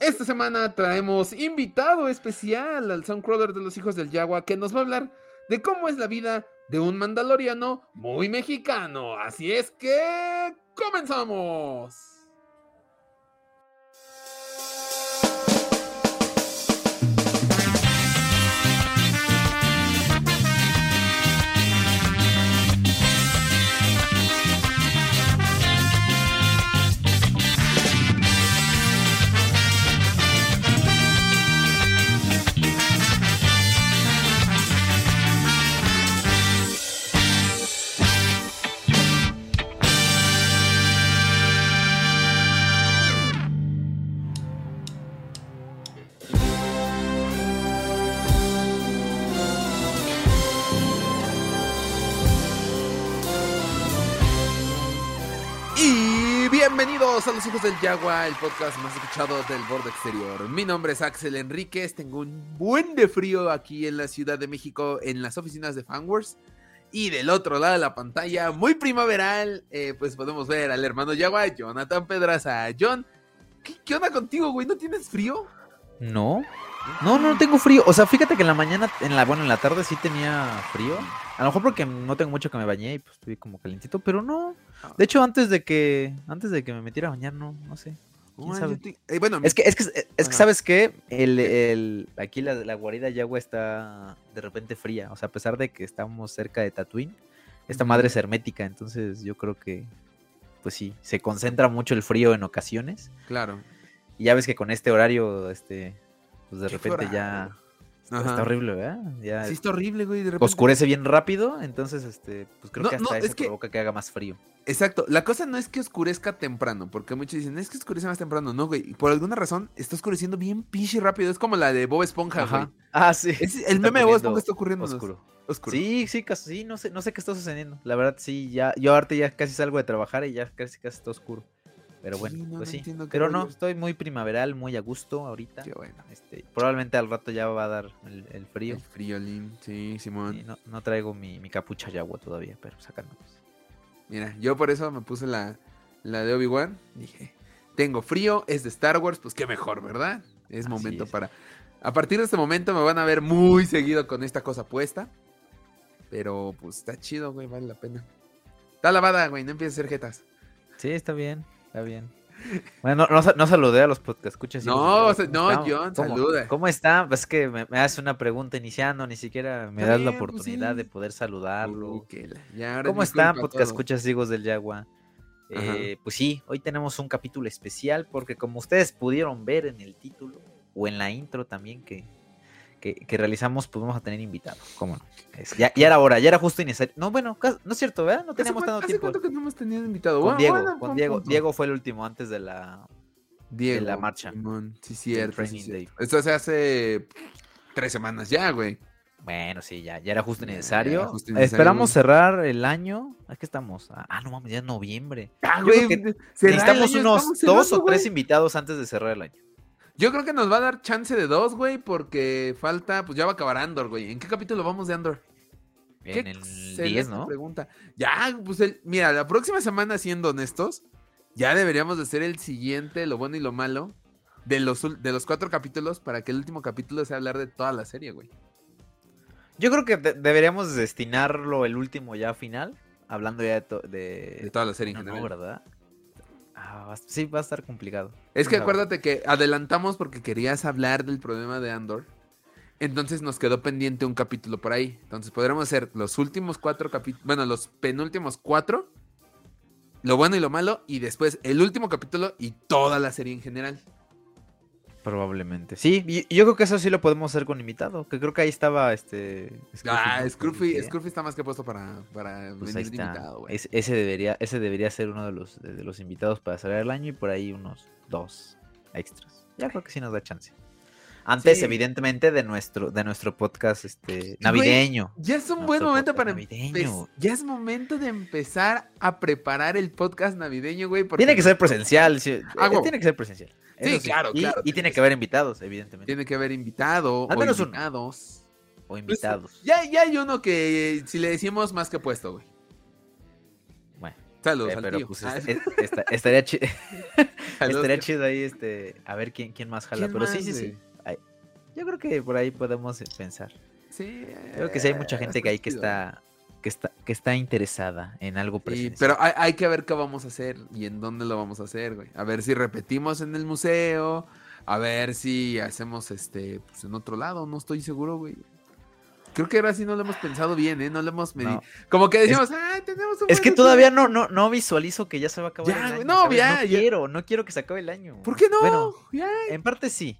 Esta semana traemos invitado especial al Soundcrawler de los Hijos del Yagua que nos va a hablar de cómo es la vida de un mandaloriano muy mexicano. Así es que comenzamos. A los hijos del Yagua, el podcast más escuchado del borde exterior. Mi nombre es Axel Enríquez, tengo un buen de frío aquí en la Ciudad de México, en las oficinas de Fanwars. Y del otro lado de la pantalla, muy primaveral, eh, pues podemos ver al hermano Yagua, Jonathan Pedraza. John, ¿qué, qué onda contigo, güey? ¿No tienes frío? No. No, no tengo frío. O sea, fíjate que en la mañana, en la, bueno, en la tarde sí tenía frío. A lo mejor porque no tengo mucho que me bañé y pues estoy como calentito, pero no. De hecho, antes de que, antes de que me metiera a bañar, no, no sé. ¿Quién sabe? te- eh, bueno, Es que, es que, es que Ajá. ¿sabes qué? El, el, aquí la, la guarida Yagua está de repente fría. O sea, a pesar de que estamos cerca de Tatooine, esta madre es hermética. Entonces yo creo que, pues sí, se concentra mucho el frío en ocasiones. claro. Y ya ves que con este horario, este, pues de repente ya está, Ajá. está horrible, ¿verdad? Ya Sí, está horrible, güey. De repente. oscurece bien rápido, entonces, este, pues creo No, que hasta no, eso es que- provoca que haga más frío. Exacto, la cosa no es que oscurezca temprano, porque muchos dicen, es que oscurece más temprano, no, güey, por alguna razón está oscureciendo bien pinche rápido, es como la de Bob Esponja, güey. Ah, sí. Es- el meme de Bob Esponja está ocurriendo Oscuro. oscuro. Sí, sí, casi, sí, no sé, no sé qué está sucediendo. La verdad, sí, ya, yo ahorita ya casi salgo de trabajar y ya casi casi está oscuro. Pero Sí, bueno, no, pues no sí. entiendo qué Pero no, estoy muy primaveral, muy a gusto ahorita. Qué bueno. Este, probablemente al rato ya va a dar el, el frío. El friolín, sí, Simón. No, no traigo mi, mi capucha de agua todavía, pero sacándonos. Mira, yo por eso me puse la, la de Obi-Wan, dije, tengo frío, es de Star Wars, pues qué mejor, ¿verdad? Es Así momento es. para... A partir de este momento me van a ver muy seguido con esta cosa puesta, pero pues está chido, güey, vale la pena. Está lavada, güey, no empieces a hacer jetas. Sí, está bien, está bien. Bueno, no, no, sa- no saludé a los podcast escuchas. No, o sea, no, John, saluda. ¿Cómo está? Es que me, me hace una pregunta iniciando, ni siquiera me das la pues oportunidad sí. de poder saludarlo. Uh, la- ¿Cómo están, podcast escuchas hijos del Yagua? Eh, pues sí, hoy tenemos un capítulo especial porque como ustedes pudieron ver en el título o en la intro también que, que, que realizamos, pues vamos a tener invitado. ¿Cómo no? Es- ya, ya era hora, ya era justo y necesario. No, bueno, no es cierto, ¿verdad? No ¿Hace cuánto- tanto ¿Hace tiempo. cuánto que no hemos tenido invitado? Con Diego, bueno, con Diego. punto. Diego fue el último antes de la... Diego, la marcha. Simón, sí, cierto. sí. Day. Esto se hace tres semanas ya, güey. Bueno, sí, ya, ya era justo y necesario. era justo y necesario, Esperamos güey. cerrar el año. Aquí estamos. Ah, ah, no mames, ya es noviembre. Ah, güey, Necesitamos año, unos dos cerrando, o tres güey. invitados antes de cerrar el año. Yo creo que nos va a dar chance de dos, güey, porque falta, pues ya va a acabar Andor, güey. ¿En qué capítulo vamos de Andor? En el excelente 10, ¿no? Pregunta. Ya, pues el- mira, la próxima semana, siendo honestos, ya deberíamos de ser el siguiente, lo bueno y lo malo, de los, de los cuatro capítulos, para que el último capítulo sea hablar de toda la serie, güey. Yo creo que de- deberíamos destinarlo el último ya final, hablando ya de... to- de... De toda la serie en No, no, general. ¿verdad? Ah, sí, va a estar complicado. Es que acuérdate que adelantamos porque querías hablar del problema de Andor. Entonces nos quedó pendiente un capítulo por ahí. Entonces podremos hacer los últimos cuatro capítulos. Bueno, los penúltimos cuatro. Lo bueno y lo malo. Y después el último capítulo y toda la serie en general. Probablemente. Sí, y yo creo que eso sí lo podemos hacer con invitado, que creo que ahí estaba este... Ah, ¿no? Scruffy, Scruffy está más que puesto para, para Pues venir invitado, güey. Es- ese, debería, ese debería ser uno de los, de, los invitados para cerrar el año y por ahí unos dos extras. Ya creo que sí nos da chance. Antes, Sí. evidentemente, de nuestro, de nuestro podcast este, navideño. Ya es un buen momento para navideño. Ya es momento de empezar a preparar el podcast navideño, güey. porque Tiene que ser presencial. sí, Ah, eh, tiene que ser presencial. Sí, claro, Y- claro, Y, tiene que haber invitados, evidentemente. Tiene que haber invitado Al o uno. invitados. O invitados. Ya, ya hay uno que si le decimos más que puesto, güey. Bueno, Saludos Eh, al pero tío. pues Ah, es- es- esta- estaría, chi- saludos, estaría chido ahí, este, a ver quién, quién más jala. ¿Quién Pero sí, más, sí, sí. Ay, Yo creo que por ahí podemos pensar. Sí, Creo que sí hay mucha eh, gente que ahí que chido. está, que está, que está interesada en algo Sí, presencial. pero hay, hay que ver qué vamos a hacer y en dónde lo vamos a hacer, güey. A ver si repetimos en el museo, a ver si hacemos este pues, en otro lado, no estoy seguro, güey. Creo que ahora sí no lo hemos pensado bien, ¿eh? No lo hemos medido. No. Como que decimos, ah, tenemos un Es que todavía no, no, no visualizo que ya se va a acabar Ya, el año. no, ya, no ya. quiero, no quiero que se acabe el año. ¿Por qué no? Bueno, ya, en parte sí.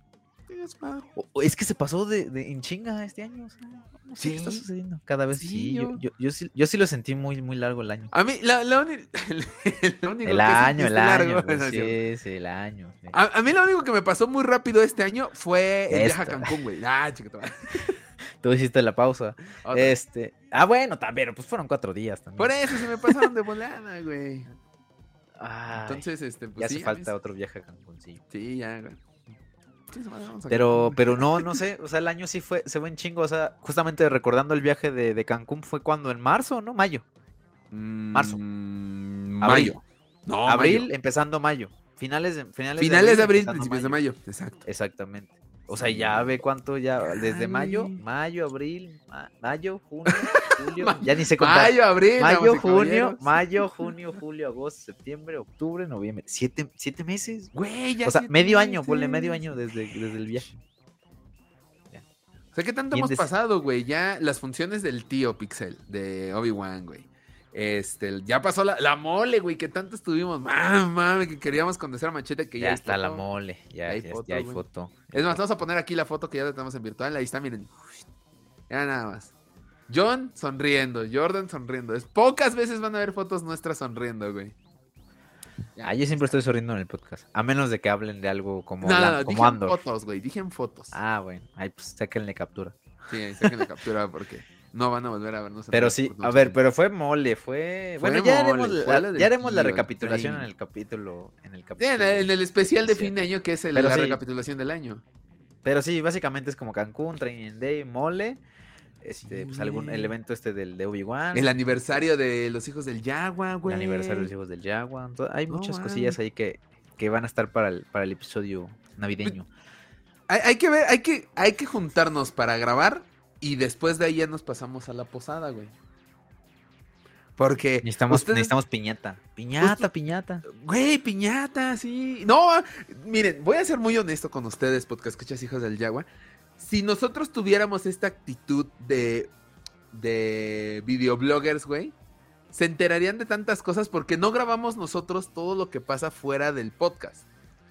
O- o es que se pasó de, de- en chinga este año. o sea, no sé qué está Sí. sucediendo. Cada vez Sí, sí. Yo, yo- yo, yo sí. yo sí lo sentí muy, muy largo el año. A mí, la, la uni- el, año, el largo, año. sí, sí, el año. sí. A, mí lo único que me pasó muy rápido este año fue el viaje a. Cancún, güey. Ah, chiquito. Tú hiciste la pausa. Otra. Este. Ah, bueno, también, pues fueron cuatro días también. Por eso se me pasaron de volada, güey. Ay, Entonces, este, pues ya sí, hace mí falta otro viaje a Cancún, sí. sí. Sí, ya, güey. Pero, pero no, no sé, o sea, el año sí fue, se fue en chingo, o sea, justamente recordando el viaje de, de Cancún fue cuando, en marzo, ¿no? Mayo. marzo. Mm, Abril. mayo. No, abril, mayo. empezando mayo. Finales de, finales Finales de abril, empezando principios de mayo. Exacto. Exactamente. O sea, ya ve cuánto ya, desde Ay. mayo, mayo, abril, ma- mayo, junio, julio, ya ni sé contar. Mayo, abril. Mayo, junio, mayo, junio, julio, agosto, septiembre, octubre, noviembre. Siete, siete meses. Güey, ya O sea, medio año, ponle meses. medio año desde, desde el viaje. O sea, ¿qué tanto hemos pasado, güey? Ya las funciones del tío Pixel, de Obi-Wan, güey. Este, ya pasó la, la mole, güey, que tanto estuvimos. Mames, que queríamos conocer a Machete, que ya, Ya está la mole, ya, Ya hay ya- foto, ya hay foto. Es más, vamos a poner aquí la foto que ya tenemos en virtual. Ahí está, miren. Ya nada más. John sonriendo, Jordan sonriendo. Es pocas veces van a ver fotos nuestras sonriendo, güey. Ah, yo siempre estoy sonriendo en el podcast. A menos de que hablen de algo como, No, no, la- no, como dije Andor. fotos, güey. Dije en fotos. Ah, bueno. Ahí pues sáquenle captura. Sí, ahí saquen la captura porque no van a volver a vernos. Pero sí, a ver, pero fue mole, fue. Fue Bueno, ya mole, haremos, la, ya haremos la recapitulación en el capítulo. En el Sí, capítulo. en, el, en el especial de fin de año que es el- la sí. recapitulación del año. Pero sí, básicamente es como Cancún, Training Day, mole. Este, pues algún el evento este del de Obi-Wan. El aniversario de los hijos del Yagua, el aniversario de los hijos del Jaguar. ento- Hay muchas cosillas ahí que, que van a estar para el, para el episodio navideño. Hay, hay que ver, hay que, hay que juntarnos para grabar y después de ahí ya nos pasamos a la posada, güey. Porque Necesitamos, ustedes- necesitamos piñata. Piñata, piñata. Güey, piñata, sí. No, miren, voy a ser muy honesto con ustedes, podcast escuchas hijos del Yagua. Si nosotros tuviéramos esta actitud de, de videobloggers, güey, se enterarían de tantas cosas porque no grabamos nosotros todo lo que pasa fuera del podcast.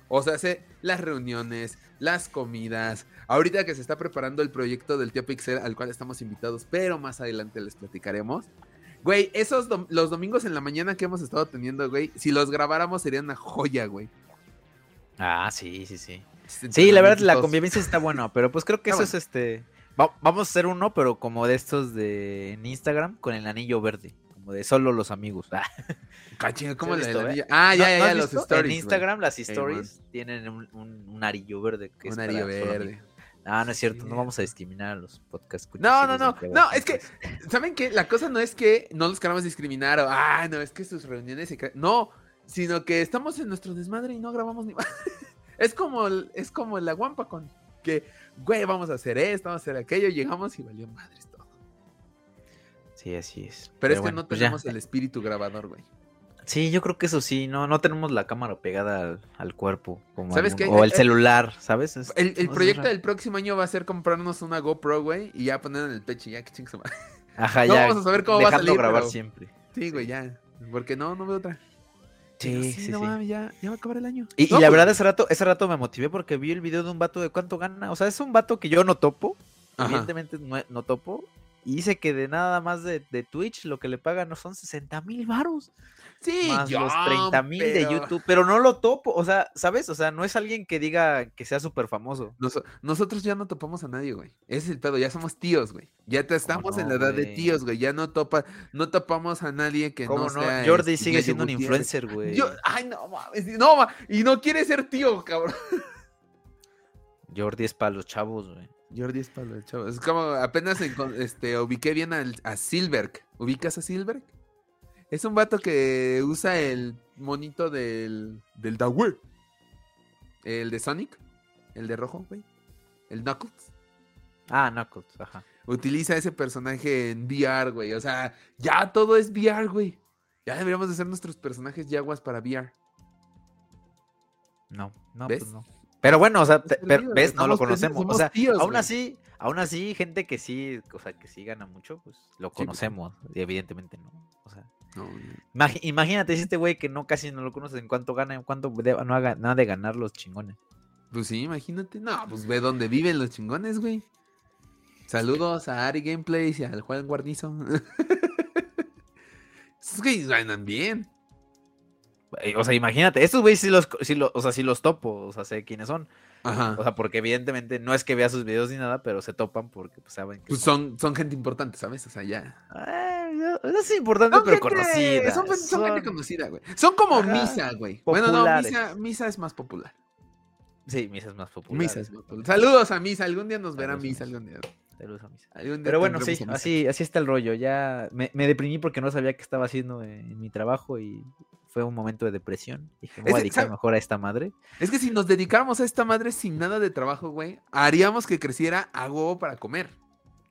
O sea, hace las reuniones, las comidas. Ahorita que se está preparando el proyecto del tío Pixel, al cual estamos invitados, pero más adelante les platicaremos. Güey, esos dom- los domingos en la mañana que hemos estado teniendo, güey, si los grabáramos sería una joya, güey. Ah, sí, sí, sí. Sí, la verdad, la convivencia está buena, pero pues creo que Está eso es este. va- vamos a hacer uno, pero como de estos de en Instagram con el anillo verde, como de solo los amigos. Ah, Cachinga, ¿cómo ¿Sí la eh? Ah, ¿no- ya, ya, no ya, los visto? stories. En. Instagram las stories tienen un, un, un arillo verde que Un solo verde. Ah, no es cierto, Sí. no vamos a discriminar a los podcasts. No, no, no. No, es que, ¿saben qué? La cosa no es que no los queramos discriminar o, ah, no, es que sus reuniones se No, sino que estamos en nuestro desmadre y no grabamos ni Es como, es como la guampa con que, güey, vamos a hacer esto, vamos a hacer aquello, llegamos y valió madres. Sí, así es. Pero, es que bueno, no pues ya. tenemos el espíritu grabador, güey. Sí, yo creo que eso sí, no, no tenemos la cámara pegada al, al cuerpo. Como ¿Sabes algún- qué? O el Eh, celular, ¿sabes? Es- El, el proyecto del próximo año va a ser comprarnos una GoPro, güey, y ya poner en el pecho, y ya que madre. Ajá, no ya. vamos a saber cómo va a salir, grabar pero- siempre. Sí, güey, ya. Porque no, no veo otra. Pero Sí, sí, no sí. ya, ya va a acabar el año. Y, y la pues, verdad, ese rato, ese rato me motivé porque vi el video de un vato de cuánto gana. O sea, es un vato que yo no topo. Ajá. Evidentemente no, no topo. Y dice que de nada más de, de Twitch lo que le pagan no son 60 mil varos. Sí, Más los 30 mil de YouTube. Pero no lo topo. O sea, ¿sabes? O sea, no es alguien que diga que sea súper famoso. Noso- nosotros ya no topamos a nadie, güey. Ese es el pedo, ya somos tíos, güey. Ya te estamos en la edad de tíos, güey. Ya no topa, no topamos a nadie que ¿Cómo no no? sea. Jordi este, sigue siendo un influencer, güey. Yo, ay, no mames, no, y no quiere ser tío, cabrón. Jordi es para los chavos, güey. Jordi es palo, chavo. Es como apenas este, ubiqué bien al- a Silberg. ¿Ubicas a Silberg? Es un vato que usa el monito del, del Dawe. El de Sonic. El de rojo, güey. El Knuckles. Ah, Knuckles, ajá. Utiliza ese personaje en VR, güey. O sea, ya todo es VR, güey. Ya deberíamos de ser nuestros personajes yaguas para VR. No, no, ¿Ves? pues no. Pero bueno, o sea, te- perdido, ves, no lo somos- conocemos. O sea, tíos, aún güey. así, aún así, gente que sí, o sea, que sí gana mucho, pues lo pues. conocemos. Y evidentemente no. O sea, No, imagínate si este güey que no casi no lo conoces, en cuánto gana, en cuánto de- no haga nada de ganar los chingones. Pues sí, imagínate. No, pues ve dónde viven los chingones, güey. Saludos a Ari Gameplays y al Juan Guarnizo. Esos güeyes ganan bien. Eh, O sea, imagínate, estos güeyes sí los, sí lo- o sea, sí los topo, o sea, sé quiénes son. Ajá. O sea, porque evidentemente no es que vea sus videos ni nada, pero se topan porque pues, saben que Pues son, son gente importante, ¿sabes? O sea, ya. No, no es importante, Son pero gente- conocida. Son, son gente conocida, güey. Son como Ajá, Misa, güey. Bueno, no. Misa, Misa es más popular. Sí, Misa es más popular. Misa es más popular. Saludos a Misa. Algún día nos verá Misa. Algún día. Saludos a Misa. algún día Pero bueno, sí, así, así está el rollo. Ya me, me deprimí porque no sabía qué estaba haciendo en mi trabajo y fue un momento de depresión. Dije, me voy a dedicar mejor a esta madre. Es que si nos dedicáramos a esta madre sin nada de trabajo, güey, haríamos que creciera a huevo para comer.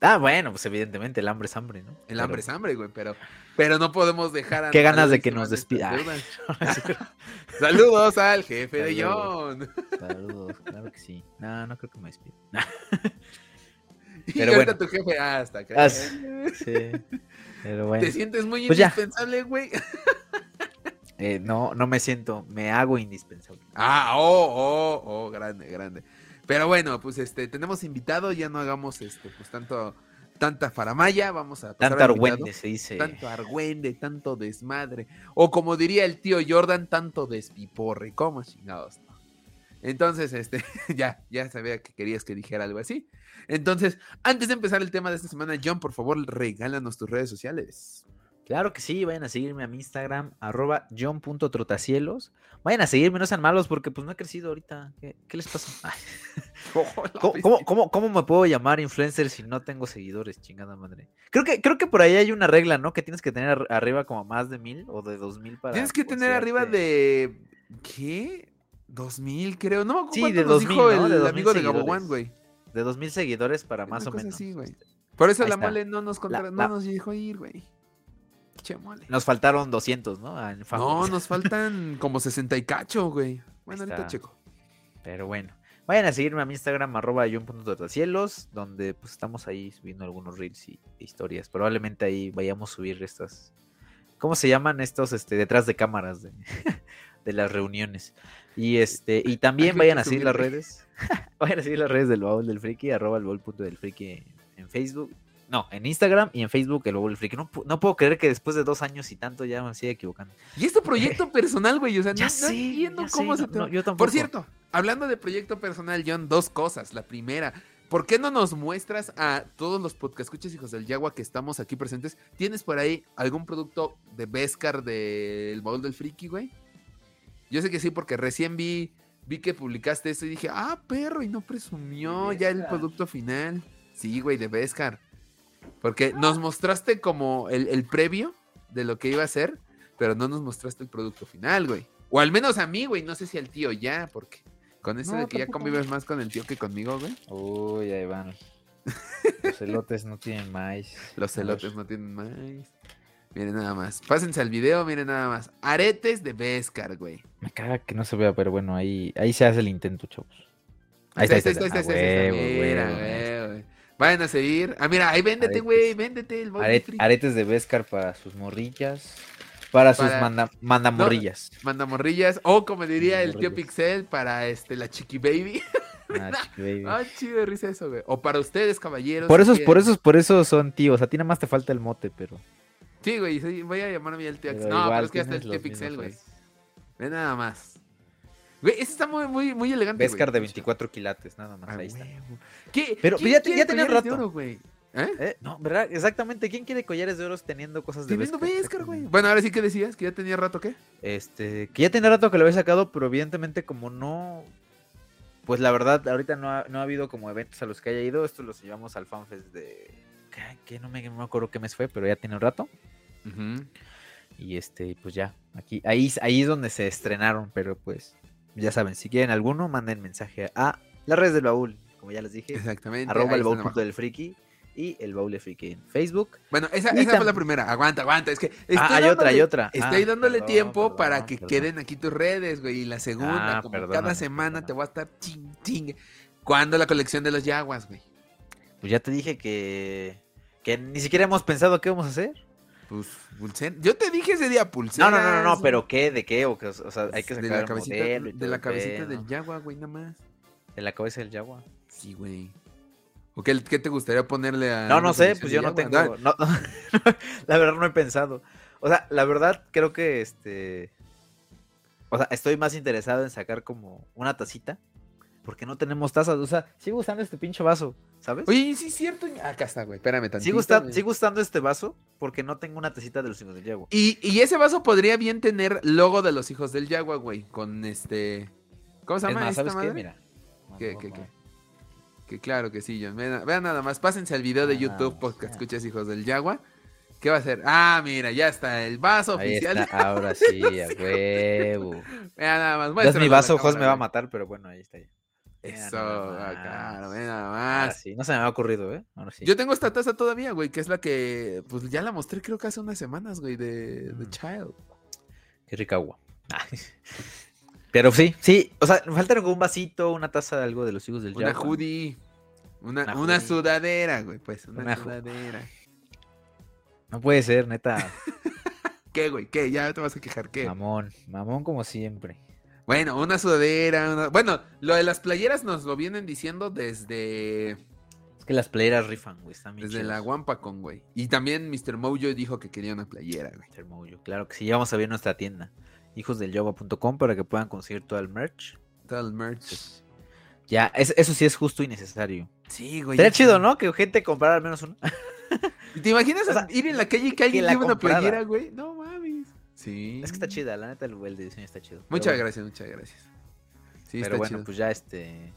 Ah, bueno, pues evidentemente el hambre es hambre, ¿no? El hambre es hambre, güey, pero, pero no podemos dejar a. Qué ganas de que nos despida. Saludos al jefe de. John. Saludos, claro que sí. No, no creo que me despida. Y Pero ahorita bueno. tu jefe, ah, hasta. Ah, sí. Sí. Pero bueno. ¿Te sientes muy Pues indispensable, güey? Eh, no, no me siento, me hago indispensable. Ah, oh, oh, oh, grande, grande. Pero bueno, pues este, tenemos invitado, ya no hagamos este, pues tanto, tanta faramaya, vamos a pasar invitado. argüende se dice. Tanto argüende, tanto desmadre. O como diría el tío Jordan, tanto despiporre. ¿Cómo chingados? no? Entonces, este, ya, ya sabía que querías que dijera algo así. Entonces, antes de empezar el tema de esta semana, John, por favor, regálanos tus redes sociales. Claro que sí, vayan a seguirme a mi Instagram, arroba john.trotacielos. Vayan a seguirme, no sean malos, porque pues no he crecido ahorita. ¿Qué, qué les pasa? ¿Cómo, cómo, cómo- cómo me puedo llamar influencer si no tengo seguidores, chingada madre? Creo que, creo que por ahí hay una regla, ¿no? Que tienes que tener ar- arriba como más de mil o de dos mil para. Tienes que tener arriba de. ¿Qué? 2000, creo. No me acuerdo Sí, de nos 2000, dijo ¿no? el De 2000 amigo de Gabo. One, güey. De dos mil seguidores para más o menos. así, güey. Por eso Ahí la está. mole no nos, contra- La- no la- nos dejó ir, güey. Che mole. Nos faltaron 200, ¿no? En No, nos faltan como 60 y cacho, güey. Bueno, Ahí ahorita está. checo. Pero bueno, vayan a seguirme a mi Instagram, arroba john.trotacielos, donde pues estamos ahí subiendo algunos reels y historias. Probablemente ahí vayamos a subir estas, ¿cómo se llaman estos este, detrás de cámaras de, de las reuniones? Y este, y también vayan a seguir las redes, vayan a seguir las redes del baúl del friki, arroba el baúl punto del friki en Facebook. No, en Instagram y en Facebook el baúl del friki. No, no puedo creer que después de dos años y tanto ya me siga equivocando. Y es tu proyecto personal, güey. O sea, no, Ya no sé, entiendo ya cómo sé, se no, te yo tampoco. Por cierto, hablando de proyecto personal, John, dos cosas. La primera, ¿por qué no nos muestras a todos los podcast escuchas hijos del Yagua que estamos aquí presentes? ¿Tienes por ahí algún producto de Beskar del baúl del friki, güey? Yo sé que sí, porque recién vi, vi que publicaste eso y dije, ah, perro, y no presumió ya el producto final. Sí, güey, de Beskar. Porque nos mostraste como el, el previo de lo que iba a ser, pero no nos mostraste el producto final, güey. O al menos a mí, güey. No sé si al tío ya, porque con eso No, de que ya convives más con el tío que conmigo, güey. Uy, ahí van. Los elotes no tienen maíz. Los celotes no tienen más. Miren nada más. Pásense al video, miren nada más. Aretes de Beskar, güey. Me caga que no se vea, pero bueno, ahí, ahí se hace el intento, chavos. Ahí está, ahí está. ahí está, ahí está, ahí está. huevo, Mira, güey. Vayan a seguir. Ah, mira, ahí véndete, güey. Véndete el Are- Bobby aretes de Beskar para sus morrillas. Para sus manda, mandamorrillas. Mandamorrillas. O como diría el tío. Pixel, para este la Chiqui Baby. Ah, chiqui baby. Ah, chido de risa eso, güey. O para ustedes, caballeros. por si eso, por quieren. eso, por eso son tíos. A ti nada más te falta el mote, pero. Sí, güey, sí, voy a llamarme el tío Axel. No, pero es que ya está el tío Pixel, güey. Ve nada más. Güey, ese está muy, muy, muy elegante. Beskar de güey. 24 quilates, nada más. Ah, ahí está. ¿Qué? Pero ¿Quién ya ya tenía de rato. oro, güey? ¿Eh? Eh, no, ¿verdad? Exactamente. ¿Quién quiere collares de oro teniendo cosas de Teniendo? Beskar, güey. Bueno, ahora sí que decías que ya tenía rato, ¿qué? Este, que ya tenía rato que lo había sacado, pero evidentemente como no, pues la verdad, ahorita no ha, no ha habido como eventos a los que haya ido, esto los llevamos al FanFest de, ¿qué? ¿Qué? No me, no me acuerdo qué mes fue, pero ya tiene un rato. Y este, pues ya, aquí, ahí, ahí es donde se estrenaron, pero pues, ya saben, si quieren alguno, manden mensaje a las redes del baúl, como ya les dije. Exactamente. Arroba el baúl punto del friki y el baúl de friki en Facebook. Bueno, esa, esa fue la primera. Aguanta, aguanta. Es que estoy Ah, hay otra, hay dándole- otra. Estoy Ah, dándole perdón, tiempo perdón, para que perdón. queden aquí tus redes, güey. Y la segunda, Ah, como cada semana te voy a estar ching, ching. ¿Cuándo la colección de los Yaguas, güey? Pues ya te dije que, que ni siquiera hemos pensado qué vamos a hacer. Pues, pulsera. Yo te dije ese día No, pulsera. no, no, no, no, pero ¿qué? ¿De qué? O, que, o sea, hay que de sacar la el cabecita, modelo de la cabecita del Yagua, güey, nada más. De la cabeza del Jaguar. Sí, güey. ¿O qué, qué te gustaría ponerle a.? No, no sé, pues de yo no Yagua? tengo. No, la verdad no he pensado. O sea, la verdad creo que este. O sea, estoy más interesado en sacar como una tacita. Porque no tenemos tazas. O sea, sigo usando este pinche vaso, ¿sabes? Oye, sí es cierto. Acá está, güey. Espérame tantito. sigo, usta- güey. sigo usando este vaso porque no tengo una tacita de los hijos del Jaguar. Y, y ese vaso podría bien tener logo de los hijos del Yagua, güey. Con este. ¿Cómo se Es llama más, esta ¿sabes qué? madre? Mira. ¿Qué, qué, vamos. Que claro que sí, John. Vean, vean nada más. Pásense al video de Ah, YouTube podcast. Escuchas hijos del Yagua. ¿Qué va a hacer? Ah, mira, ya está. El vaso Ahí oficial. está, ahora sí, a huevo. Vean nada más. Das muéstralo mi vaso, Jos me va a matar, pero bueno, ahí está. ya. Eso, nada ah, claro, más. nada Ahora más. sí, no se me había ocurrido, ¿eh? Ahora sí. Yo tengo esta taza todavía, güey, que es la que, pues ya la mostré creo que hace unas semanas, güey, de, de Mm. Child. Qué rica agua. Pero sí, sí, o sea, me falta algún vasito, una taza de algo de los hijos del Una hoodie. Una, Una una hoodie. sudadera, güey, pues, una, Una sudadera. No puede ser, neta. ¿Qué, güey? ¿Qué? Ya te vas a quejar, ¿qué? Mamón, mamón como siempre. Bueno, una sudadera, una- Bueno, lo de las playeras nos lo vienen diciendo desde, Es que las playeras rifan, güey, están bien desde la chidas. Wampacon, güey. Y también Mr. Mojo dijo que quería una playera, güey. Mr. Mojo, Claro que sí, ya vamos a ver nuestra tienda, hijosdelyoga.com, para que puedan conseguir todo el merch. Todo el merch. Ya, es- eso sí es justo y necesario. Sí, güey. Sería ya chido. ¿no? Que gente comprara al menos una. ¿Y ¿Te imaginas O sea, ir en la calle y que alguien la lleve una playera, güey? No. Sí. Es que está chida, la neta, el, el de diseño está chido. Muchas bueno. gracias, muchas gracias. Sí, Pero está bueno, chido. pues ya este.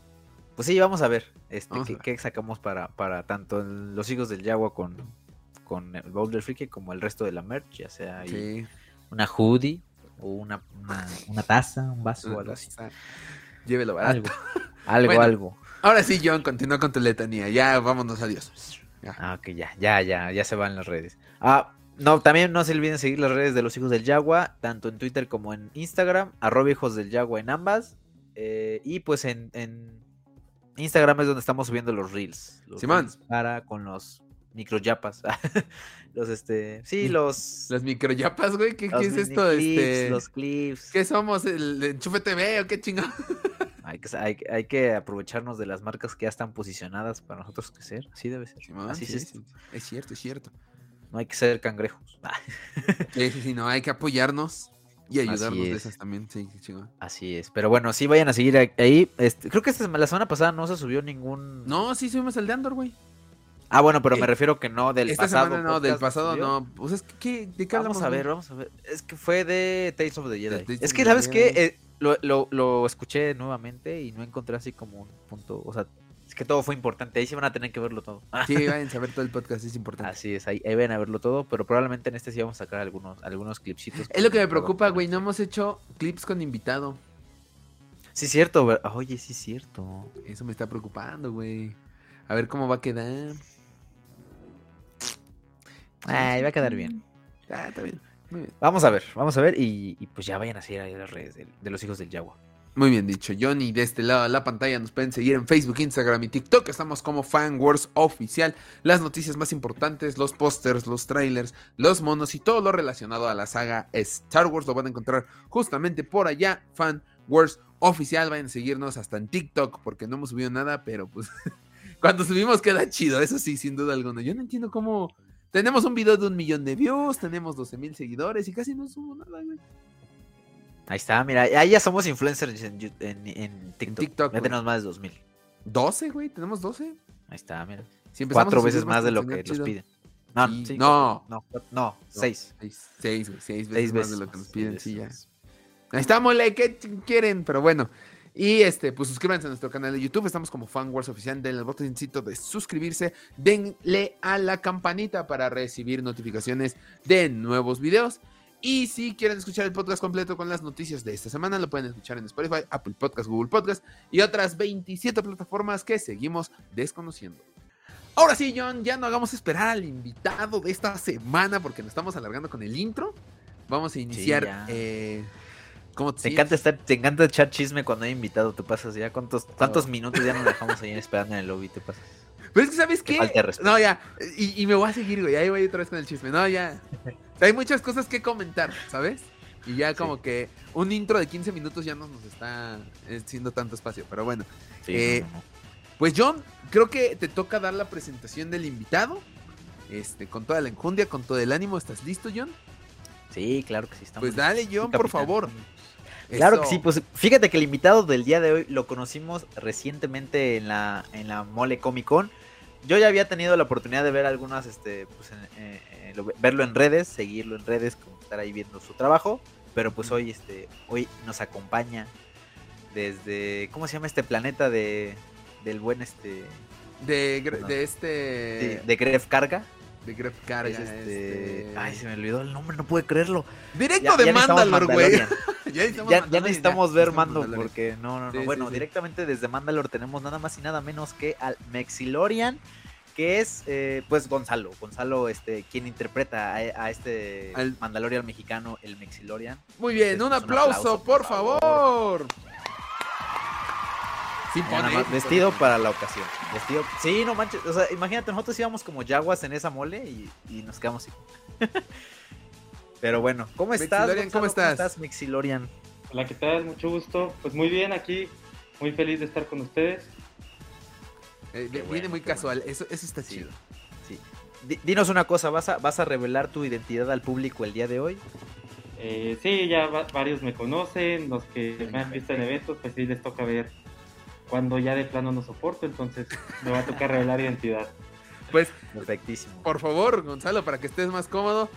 Pues sí, vamos a ver. Este, qué, qué sacamos para, para tanto el- los hijos del Yagua con, con el Boulder Freaky como el resto de la merch, ya sea Sí. una hoodie o una, una, una taza, un vaso o algo así. Llévelo barato. Algo, algo, Bueno. algo. Ahora sí, John, continúa con tu letanía. Ya, vámonos, adiós. Ya. Ah, ok, ya, ya, ya, ya se van las redes. Ah, no, también no se olviden seguir las redes de los hijos del Yagua, tanto en Twitter como en Instagram, arroba hijos del Yagua en ambas. eh, y pues en, en Instagram es donde estamos subiendo los reels. Los Simón. reels para con los microyapas. los este. Sí, los. Las microyapas, güey. ¿Qué, los qué es esto? clips, Este... Los clips. ¿Qué somos? ¿El Enchufe TV o qué chingón? Hay que, hay, hay que aprovecharnos de las marcas que ya están posicionadas para nosotros crecer. Así debe ser. Simón, Así sí, es sí. Es cierto, es cierto. No hay que ser cangrejos. Sí, sí, sí, no, hay que apoyarnos y ayudarnos de es. esas también. Sí. Así es, pero bueno, sí vayan a seguir ahí. Este, creo que esta, la semana pasada no se subió ningún. No, sí subimos el de Andor, güey. Ah, bueno, pero me Eh, refiero que no del Esta pasado. semana no, del pasado subió. no. Pues es que, ¿qué- ¿de qué Vamos a ver, vamos a ver. Es que fue de Tales of the Jedi. Es que, ¿sabes qué? Eh, lo, lo- lo escuché nuevamente y no encontré así como un punto. O sea, es que todo fue importante. Ahí sí van a tener que verlo todo. Sí, vayan a ver todo el podcast, es importante. Así es, ahí, ahí van a verlo todo, pero probablemente en este sí vamos a sacar algunos, algunos clipsitos. Es lo que me preocupa, güey. No hemos hecho clips con invitado. Sí, cierto. Oye, sí, cierto. Eso me está preocupando, güey. A ver cómo va a quedar. Ay, va a quedar bien. Ah, está bien. Muy bien. Vamos a ver, vamos a ver y, y pues ya vayan a seguir ahí las redes de, de los hijos del Yagua. Muy bien dicho, Johnny. De este lado de la pantalla nos pueden seguir en Facebook, Instagram y TikTok. Estamos como Fan Wars Oficial. Las noticias más importantes, los pósters, los trailers, los monos y todo lo relacionado a la saga Star Wars lo van a encontrar justamente por allá. Fan Wars Oficial. Vayan a seguirnos hasta en TikTok porque no hemos subido nada, pero pues cuando subimos queda chido. Eso sí, sin duda alguna. Yo no entiendo cómo. Tenemos un video de un millón de views, tenemos 12 mil seguidores y casi no subo nada, güey. Ahí está, mira, ahí ya somos influencers en, Yu- en, en TikTok. TikTok, Ya tenemos más de 2000. 12, güey, tenemos 12. Ahí está, mira. Si Cuatro veces más de lo que nos piden. No, sí, no. no, no, seis. Seis, seis, güey, seis veces, Seis más de lo que nos piden, sí, ya. Ahí está, mole, ¿qué quieren? Pero bueno. Y este, pues suscríbanse a nuestro canal de YouTube. Estamos como Fan Wars Oficial. Denle el botoncito de suscribirse. Denle a la campanita para recibir notificaciones de nuevos videos. Y si quieren escuchar el podcast completo con las noticias de esta semana, lo pueden escuchar en Spotify, Apple Podcast, Google Podcast y otras 27 plataformas que seguimos desconociendo. Ahora sí, John, ya no hagamos esperar al invitado de esta semana porque nos estamos alargando con el intro. Vamos a iniciar. eh, ¿cómo te, encanta estar, te encanta echar chisme cuando hay invitado, te pasas ya. ¿Cuántos, cuántos minutos ya nos dejamos ahí esperando en el lobby? Te pasas. Pero es que, ¿sabes qué? No, ya. Y, me voy a seguir, güey. Ahí voy otra vez con el chisme. No, ya. Hay muchas cosas que comentar, ¿sabes? Y ya como que un intro de 15 minutos ya no nos está haciendo tanto espacio. Pero bueno. Eh, pues John, creo que te toca dar la presentación del invitado. Este, con toda la enjundia, con todo el ánimo. ¿Estás listo, John? Sí, claro que sí. Estamos pues dale, John, por favor. Claro que sí, pues fíjate que el invitado del día de hoy lo conocimos recientemente en la, en la Mole Comic Con. Yo ya había tenido la oportunidad de ver algunas, este, pues, verlo en redes, seguirlo en redes, estar ahí viendo su trabajo. Pero pues hoy, este, hoy nos acompaña desde, ¿cómo se llama este planeta de, del buen, este, de, de este, de Gref Carga? De Gref Carga. Este, este... Ay, se me olvidó el nombre, no puede creerlo. Directo de Mandalor, güey. ya, necesitamos ver Mando porque no, no, no. bueno, directamente desde Mandalor tenemos nada más y nada menos que al Mexilorian, que es eh, pues Gonzalo. Gonzalo, este, quien interpreta a, este Mandalorian mexicano, el Mexilorian. Muy bien, un, aplauso, por, favor. Vestido para la ocasión. Vestido. Sí, no manches. O sea, imagínate, nosotros íbamos como yaguas en esa mole y, nos quedamos así. Pero bueno, ¿cómo estás? ¿cómo, estás? ¿Cómo Mixilorian? Hola, ¿qué tal? Mucho gusto. Pues muy bien aquí, muy feliz de estar con ustedes. Eh, viene muy casual, eso, eso está chido. Sí. Dinos una cosa, ¿vas a, ¿vas a revelar tu identidad al público el día de hoy? Eh, sí, ya varios me conocen, los que me han visto en eventos, pues sí les toca ver cuando ya de plano no soporto, entonces me va a tocar revelar identidad. Pues, perfectísimo. Por favor, Gonzalo, para que estés más cómodo,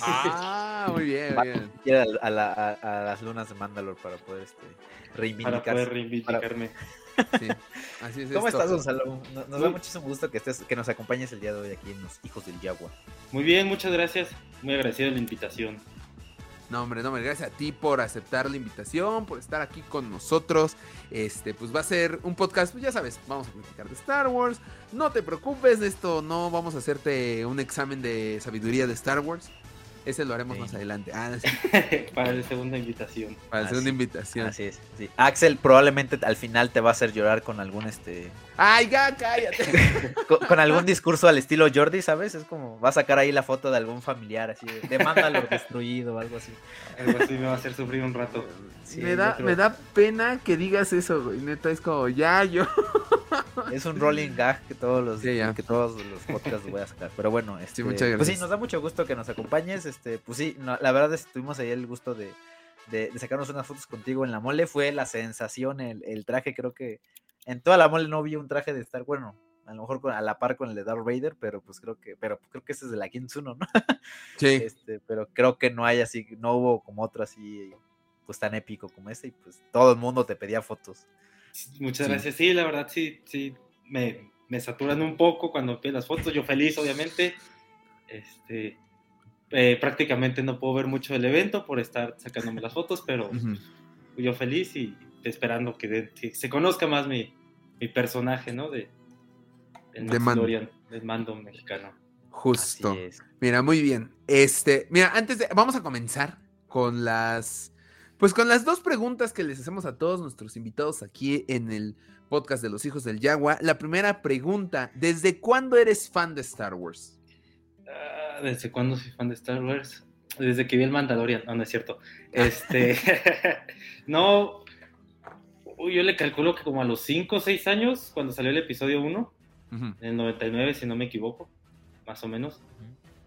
Ah, muy bien, muy bien. A, las lunas de Mandalor para poder este, reivindicarse. Para poder reivindicarme. Sí, así es ¿Cómo estás, Gonzalo? Nos, da muchísimo gusto que estés, que nos acompañes el día de hoy aquí en Los Hijos del Yagua. Muy bien, muchas gracias. Muy agradecido de la invitación. No, hombre, no, hombre, gracias a ti por aceptar la invitación, por estar aquí con nosotros. Este, pues va a ser un podcast, pues ya sabes, vamos a platicar de Star Wars. No te preocupes, de esto no vamos a hacerte un examen de sabiduría de Star Wars. Ese lo haremos más adelante. Ah, Para la segunda invitación. Para la segunda invitación. Así es. Axel probablemente al final te va a hacer llorar con algún este. ¡Ay, ya, cállate! con, algún discurso al estilo Jordi, ¿sabes? Es como va a sacar ahí la foto de algún familiar, así de lo destruido o algo así. Algo así me va a hacer sufrir un rato. Me, da, me da pena que digas eso, güey. Neta, es como, ya, yo. Es un rolling gag que todos los, que todos los podcasts voy a sacar. Pero bueno, este, muchas gracias. pues sí, nos da mucho gusto que nos acompañes. Este, pues sí, la verdad es que tuvimos ahí el gusto de, sacarnos unas fotos contigo en la mole. Fue la sensación, el, traje, creo que en toda la mole no vi un traje de estar bueno. A lo mejor a la par con el de Darth Vader, pero pues creo que, pero creo que ese es de la Kinsuno, ¿no? Sí. Este, pero creo que no hay así, no hubo como otro así, pues tan épico como ese, y pues todo el mundo te pedía fotos. Muchas gracias. Sí, la verdad sí, sí, me, me saturan un poco cuando veo las fotos. Yo feliz, obviamente. Este, eh, prácticamente no puedo ver mucho del evento por estar sacándome las fotos, pero yo feliz y esperando que, se conozca más mi, mi, personaje, ¿no? De, de mando. del mando mexicano. Justo. Mira, muy bien. Este, mira, antes de, vamos a comenzar con las pues con las dos preguntas que les hacemos a todos nuestros invitados aquí en el podcast de los hijos del Yagua. La primera pregunta, ¿desde cuándo eres fan de Star Wars? Ah, ¿Desde cuándo soy fan de Star Wars? Desde que vi el Mandalorian, no, no es cierto. Este, no, yo le calculo que como a los 5 o 6 años, cuando salió el episodio 1, en el 99, si no me equivoco, más o menos.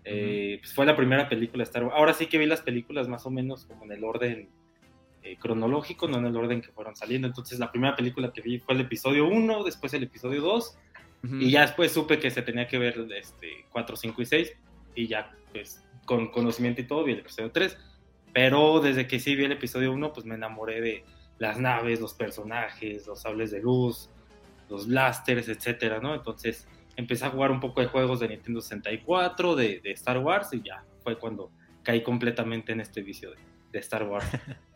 Eh, pues fue la primera película de Star Wars. Ahora sí que vi las películas más o menos como en el orden eh, cronológico, no en el orden que fueron saliendo. Entonces la primera película que vi fue el episodio 1, después el episodio 2, y ya después supe que se tenía que ver este, 4, 5 y 6, y ya pues con conocimiento y todo vi el episodio 3. Pero desde que sí vi el episodio 1, pues me enamoré de las naves, los personajes, los sables de luz, los blasters, etcétera, ¿no? Entonces empecé a jugar un poco de juegos de Nintendo 64, de, de Star Wars, y ya fue cuando caí completamente en este vicio de, Star Wars.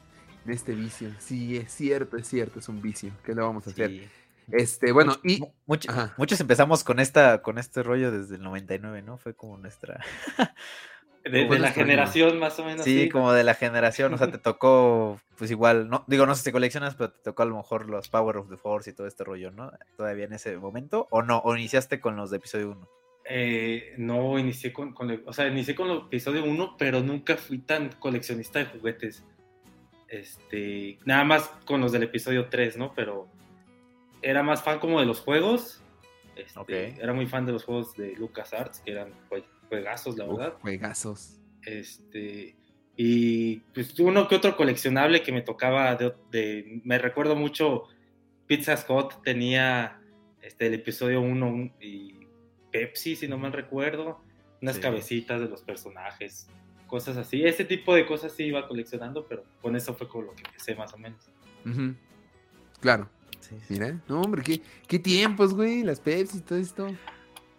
En este vicio, sí, es cierto, es cierto, es un vicio. ¿Qué le vamos a hacer? Este, bueno, y muchos empezamos con esta, con este rollo desde el 99, ¿no? Fue como nuestra de, la generación más o menos. Sí, como de la generación, o sea, te tocó, pues igual, no digo, no sé si coleccionas, pero te tocó a lo mejor los Power of the Force y todo este rollo, ¿no? Todavía en ese momento, o no, o iniciaste con los de episodio 1. Eh, no, inicié con, o sea, inicié con los episodio 1, pero nunca fui tan coleccionista de juguetes. Este, nada más con los del episodio 3, ¿no? Pero era más fan como de los juegos. Este, Era muy fan de los juegos de LucasArts, que eran juegazos, la verdad. juegazos. Este, y pues uno que otro coleccionable que me tocaba de, me recuerdo mucho Pizza Scott tenía este el episodio 1 y Pepsi si no mal recuerdo unas cabecitas de los personajes cosas así ese tipo de cosas sí iba coleccionando pero con eso fue con lo que empecé más o menos claro Mira, no hombre, qué, qué tiempos, güey, las Pepsi y todo esto.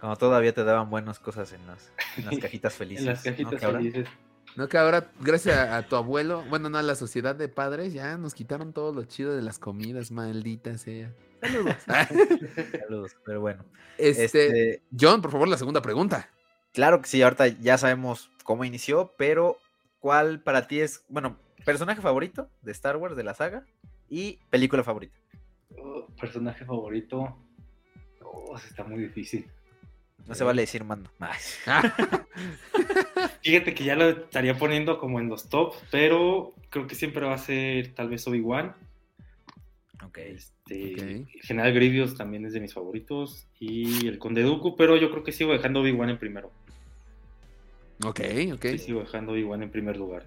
Como todavía te daban buenas cosas en las, cajitas felices. en las cajitas felices. No, que ahora, gracias a, tu abuelo, bueno, no, a la sociedad de padres, ya nos quitaron todo lo chido de las comidas, maldita sea. Saludos. Saludos, pero bueno. Este, este, John, por favor, la segunda pregunta. Claro que sí, ahorita ya sabemos cómo inició, pero ¿cuál para ti es, bueno, personaje favorito de Star Wars, de la saga, y película favorita? Oh, personaje favorito, oh, está muy difícil. No se vale decir mando. Fíjate que ya lo estaría poniendo como en los top, pero creo que siempre va a ser tal vez Obi-Wan. Ok. Este, General Grievous también es de mis favoritos. Y el Conde Dooku, pero yo creo que sigo dejando Obi-Wan en primero. Ok, ok. Sí, sigo dejando Obi-Wan en primer lugar.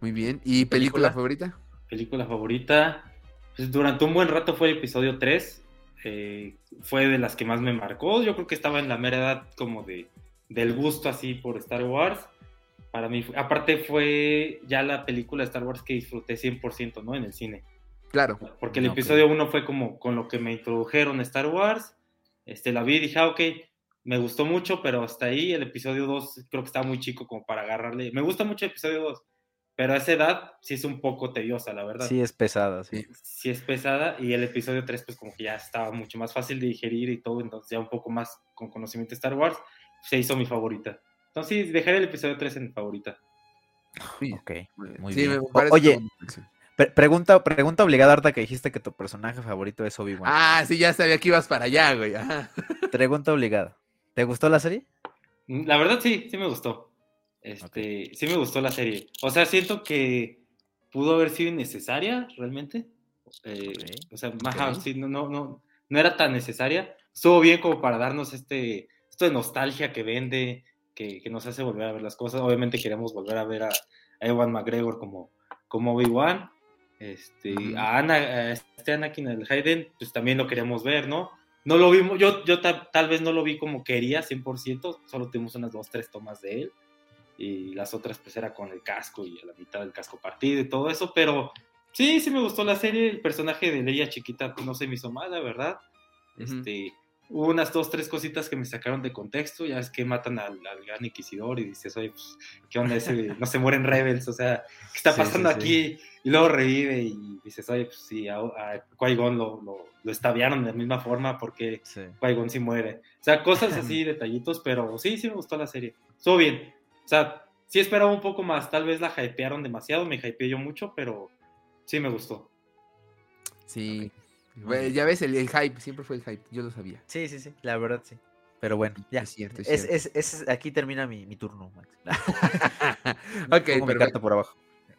Muy bien. ¿Y película, favorita? Película favorita. Pues durante un buen rato fue el episodio 3. Eh, fue de las que más me marcó. Yo creo que estaba en la mera edad como de, del gusto así por Star Wars. Para mí, aparte fue ya la película de Star Wars que disfruté 100%, ¿no? En el cine. Claro. Porque el episodio 1 fue como con lo que me introdujeron Star Wars. Este, la vi y dije, ah, ok, me gustó mucho, pero hasta ahí el episodio 2 creo que estaba muy chico como para agarrarle. Me gusta mucho el episodio 2, pero a esa edad sí es un poco tediosa, la verdad. Sí, es pesada, sí. Sí, es pesada. Y el episodio 3, pues como que ya estaba mucho más fácil de digerir y todo, entonces ya un poco más con conocimiento de Star Wars, se hizo mi favorita. Entonces sí, dejaré el episodio 3 en favorita. ok, muy bien. Oye, pregunta, pregunta obligada, Arta, que dijiste que tu personaje favorito es Obi-Wan. Ah, sí, ya sabía que ibas para allá, güey. Pregunta obligada. ¿Te gustó la serie? La verdad sí, sí me gustó. Este, Sí me gustó la serie. O sea, siento que pudo haber sido innecesaria realmente. Eh, o sea, no, no, no, no era tan necesaria. Estuvo bien como para darnos este, esto de nostalgia que vende, que, que nos hace volver a ver las cosas. Obviamente queremos volver a ver a, Ewan McGregor como, como Obi-Wan. Este, a, Ana, a este Anakin el Hayden, pues también lo queríamos ver, ¿no? No lo vimos, yo, yo tal vez no lo vi como quería 100%, solo tuvimos unas dos, tres tomas de él y las otras pues era con el casco y a la mitad del casco partido y todo eso, pero sí, sí me gustó la serie, el personaje de Leia chiquita pues, no se me hizo mal, la verdad. Este, hubo unas dos, tres cositas que me sacaron de contexto, ya es que matan al, gran inquisidor y dices, oye, pues, ¿qué onda ese? No se mueren rebels, o sea, ¿qué está pasando aquí? Y luego revive y dices, oye, pues sí, a, a Qui-Gon lo, lo, lo estaviaron de la misma forma porque Qui-Gon sí muere. O sea, cosas así, detallitos, pero sí, sí me gustó la serie. Estuvo bien. O sea, sí esperaba un poco más, tal vez la hypearon demasiado, me hypeé yo mucho, pero sí me gustó. Sí, ya ves, el, hype, siempre fue el hype, yo lo sabía. Sí, sí, sí, la verdad sí. Pero bueno, ya. Es cierto, es, cierto. Es, aquí termina mi, mi turno, Max. ok, perfecto. por abajo.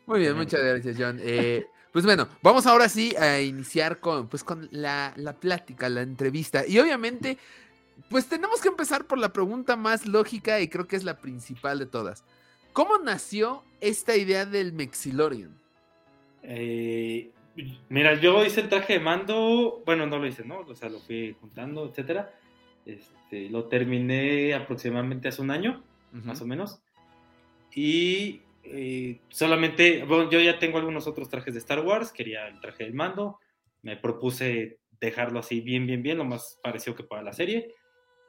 Muy bien, muchas gracias, John. Eh, pues bueno, vamos ahora sí a iniciar con, pues, con la, la plática, la entrevista. Y obviamente pues tenemos que empezar por la pregunta más lógica y creo que es la principal de todas. ¿Cómo nació esta idea del Mexilorian? Eh, mira, yo hice el traje de mando, bueno, no lo hice, ¿no? O sea, lo fui juntando, etcétera. Este, lo terminé aproximadamente hace un año, más o menos. Y eh, solamente, bueno, yo ya tengo algunos otros trajes de Star Wars, quería el traje del mando, me propuse dejarlo así bien, bien, bien, lo más parecido que para la serie.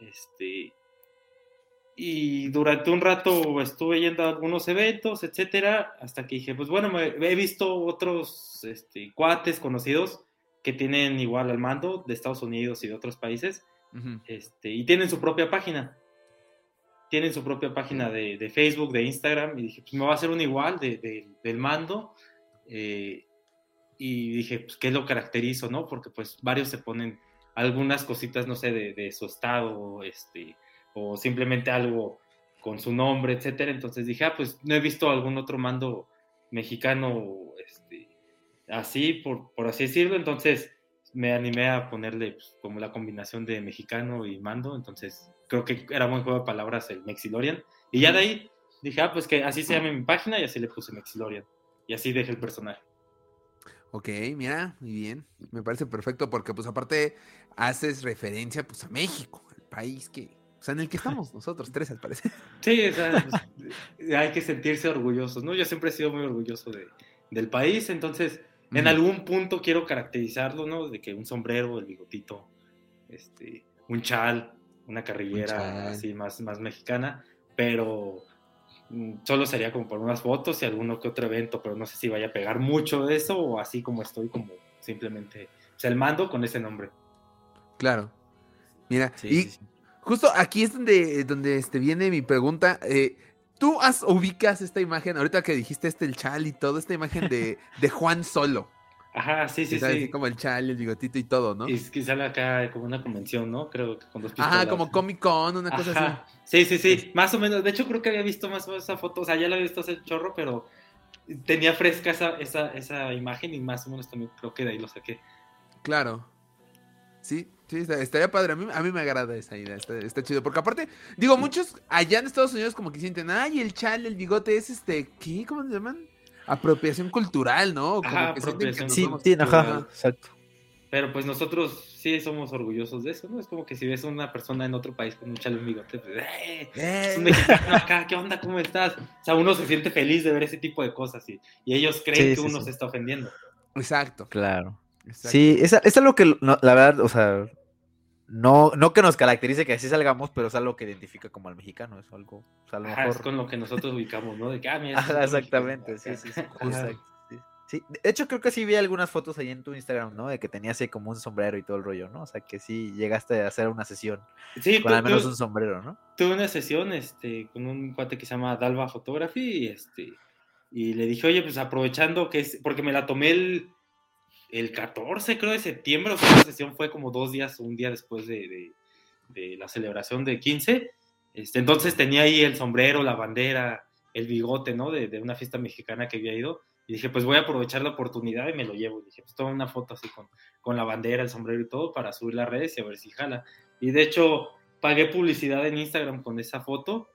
Este, Y durante un rato estuve yendo a algunos eventos, etcétera, hasta que dije, pues bueno, me, he visto otros este, cuates conocidos que tienen igual al mando de Estados Unidos y de otros países, este, y tienen su propia página. Tienen su propia página de, Facebook, de Instagram, y dije, pues me va a hacer un igual de, del mando. Eh, y dije, pues, ¿qué lo caracterizo, no? Porque pues varios se ponen algunas cositas, no sé, de, su estado, este, o simplemente algo con su nombre, etcétera. Entonces dije, ah, pues no he visto algún otro mando mexicano, este, así, por, por así decirlo. Entonces me animé a ponerle pues, como la combinación de mexicano y mando. Entonces creo que era muy juego de palabras el Mexilorian. Y ya de ahí dije, ah, pues que así se llame mi página y así le puse Mexilorian. Y así dejé el personaje. Ok, mira, muy bien. Me parece perfecto porque pues aparte haces referencia pues a México, el país que, o sea, en el que estamos nosotros tres al parecer. Sí, o sea, pues, hay que sentirse orgullosos, ¿no? Yo siempre he sido muy orgulloso de, del país, entonces en algún punto quiero caracterizarlo, ¿no? De que un sombrero, el bigotito, este, un chal, una carrillera así más, más mexicana, pero Mm, solo sería como por unas fotos y alguno que otro evento, pero no sé si vaya a pegar mucho de eso o así como estoy, como simplemente o el mando con ese nombre. Claro. Mira, y justo aquí es donde, donde este, viene mi pregunta. Eh, ¿Tú has, ubicas esta imagen, ahorita que dijiste este el chal y todo, esta imagen de, de Juan Solo? Ajá, sí, sí, sí. como el chal, el bigotito y todo, ¿no? Y que sale acá como una convención, ¿no? Creo que con dos pistolas. Ajá, como Comic Con, una cosa así. Sí, sí, sí, más o menos. De hecho, creo que había visto más esa foto, o sea, ya la había visto hace chorro, pero tenía fresca esa, esa, esa imagen y más o menos también creo que de ahí lo saqué. Claro. Sí, sí, estaría padre. A mí, a mí me agrada esa idea, está, está, chido. Porque aparte, digo, muchos allá en Estados Unidos como que sienten, ay, el chal, el bigote es este, ¿qué? ¿Cómo se llaman? apropiación cultural, ¿no? Como que apropiación sí, sí, ajá, exacto. Pero pues nosotros sí somos orgullosos de eso, ¿no? Es como que si ves a una persona en otro país con un chale un bigote, pues, ¡eh! Es un mexicano acá, ¿qué onda? ¿Cómo estás? O sea, uno se siente feliz de ver ese tipo de cosas y, y ellos creen que uno se está ofendiendo. Exacto. Claro. Sí, esa, es lo que, la verdad, o sea, no, no que nos caracterice que así salgamos, pero es algo que identifica como al mexicano, es algo, o sea, mejor... es con lo que nosotros ubicamos, ¿no? De que, ah, exactamente, sí, sí, sí, De hecho, creo que sí vi algunas fotos ahí en tu Instagram, ¿no? De que tenía así como un sombrero y todo el rollo, ¿no? O sea, que sí llegaste a hacer una sesión sí, con al menos un sombrero, ¿no? Tuve una sesión este, con un cuate que se llama Dalva Photography y, este, y le dije, oye, pues aprovechando que es, porque me la tomé el el 14, creo, de septiembre, o sea, la sesión fue como dos días, un día después de, la celebración de 15. Este, entonces tenía ahí el sombrero, la bandera, el bigote, ¿no? De, una fiesta mexicana que había ido. Y dije, pues voy a aprovechar la oportunidad y me lo llevo. Y dije, pues toma una foto así con, con la bandera, el sombrero y todo para subir las redes y a ver si jala. Y de hecho, pagué publicidad en Instagram con esa foto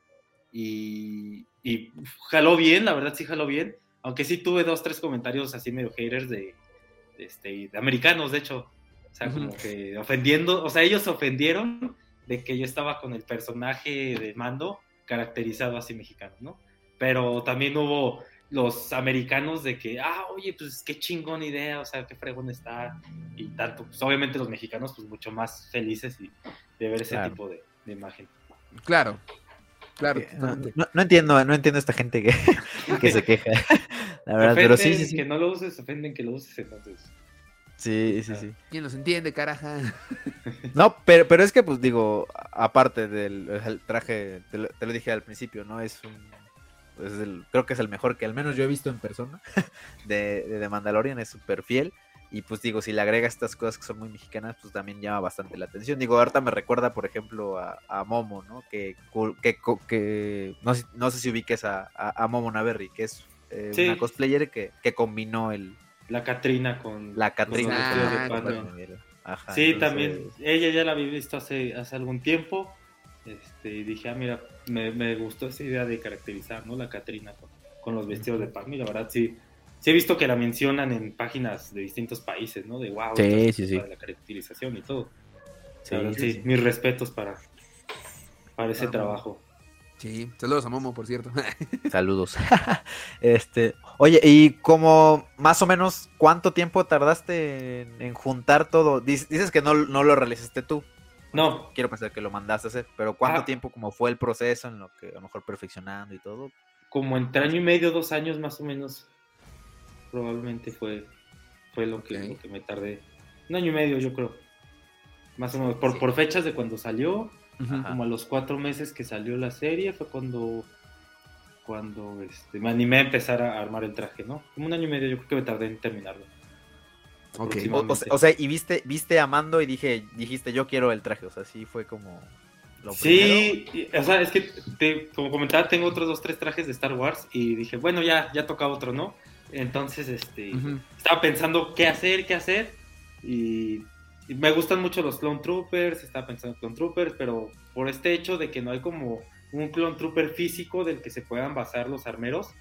y, y jaló bien, la verdad sí jaló bien. Aunque sí tuve dos, tres comentarios así medio haters de, este, de americanos, de hecho. O sea, como que ofendiendo, o sea, ellos se ofendieron de que yo estaba con el personaje de mando caracterizado así mexicano, ¿no? Pero también hubo los americanos de que, ah, oye, pues qué chingón idea, o sea, qué fregón está, y tanto, pues obviamente los mexicanos, pues mucho más felices de ver ese tipo de, imagen. Claro, claro. No, entiendo, no entiendo esta gente que, que se queja. La verdad, pero sí, sí, Que no lo uses, ofenden que lo uses, entonces. Sí, sí, sí. ¿Quién los entiende, caraja? No, pero, pero es que, pues digo, aparte del traje, te lo, dije al principio, ¿no? Es un. Es el, creo que es el mejor que al menos yo he visto en persona de, de, Mandalorian, es súper fiel. Y pues digo, si le agrega estas cosas que son muy mexicanas, pues también llama bastante la atención. Digo, ahorita me recuerda, por ejemplo, a, a Momo, ¿no? Que, que, que no, no, sé si ubiques a, a, a Momo Naverri, que es eh, una cosplayer que, que, combinó el... La Catrina con... La Catrina. sí, también. Ella ya la había visto hace, hace algún tiempo. Este, y dije, ah, mira, me, me, gustó esa idea de caracterizar, ¿no? La Catrina con, los vestidos de Pam. Y la verdad, sí, sí he visto que la mencionan en páginas de distintos países, ¿no? De wow, sí, sí, sí. la caracterización y todo. Sí, mis respetos para, para ese trabajo. Sí, saludos a Momo, por cierto. Saludos. este, oye, y como más o menos cuánto tiempo tardaste en, juntar todo. Dices que no, lo realizaste tú, No. Quiero pensar que lo mandaste a hacer, pero ¿cuánto Ah. tiempo como fue el proceso en lo que a lo mejor perfeccionando y todo? Como entre año y medio, dos años más o menos. Probablemente fue, fue lo, que, Ok. lo que me tardé. Un año y medio, yo creo. Más o menos. Por, Sí. por fechas de cuando salió, Como a los cuatro meses que salió la serie, fue cuando, cuando este, me animé a empezar a armar el traje, ¿no? Como un año y medio, yo creo que me tardé en terminarlo. Ok. O, sea- o sea, y viste, viste a Mando y dije, dijiste, yo quiero el traje, o sea, sí fue como lo Sí, y- o sea, es que, te- como comentaba, tengo otros dos, tres trajes de Star Wars y dije, bueno, ya, ya toca otro, ¿no? Entonces, este, estaba pensando qué hacer, qué hacer y me gustan mucho los Clone Troopers, estaba pensando en Clone Troopers, pero por este hecho de que no hay como un Clone Trooper físico del que se puedan basar los armeros,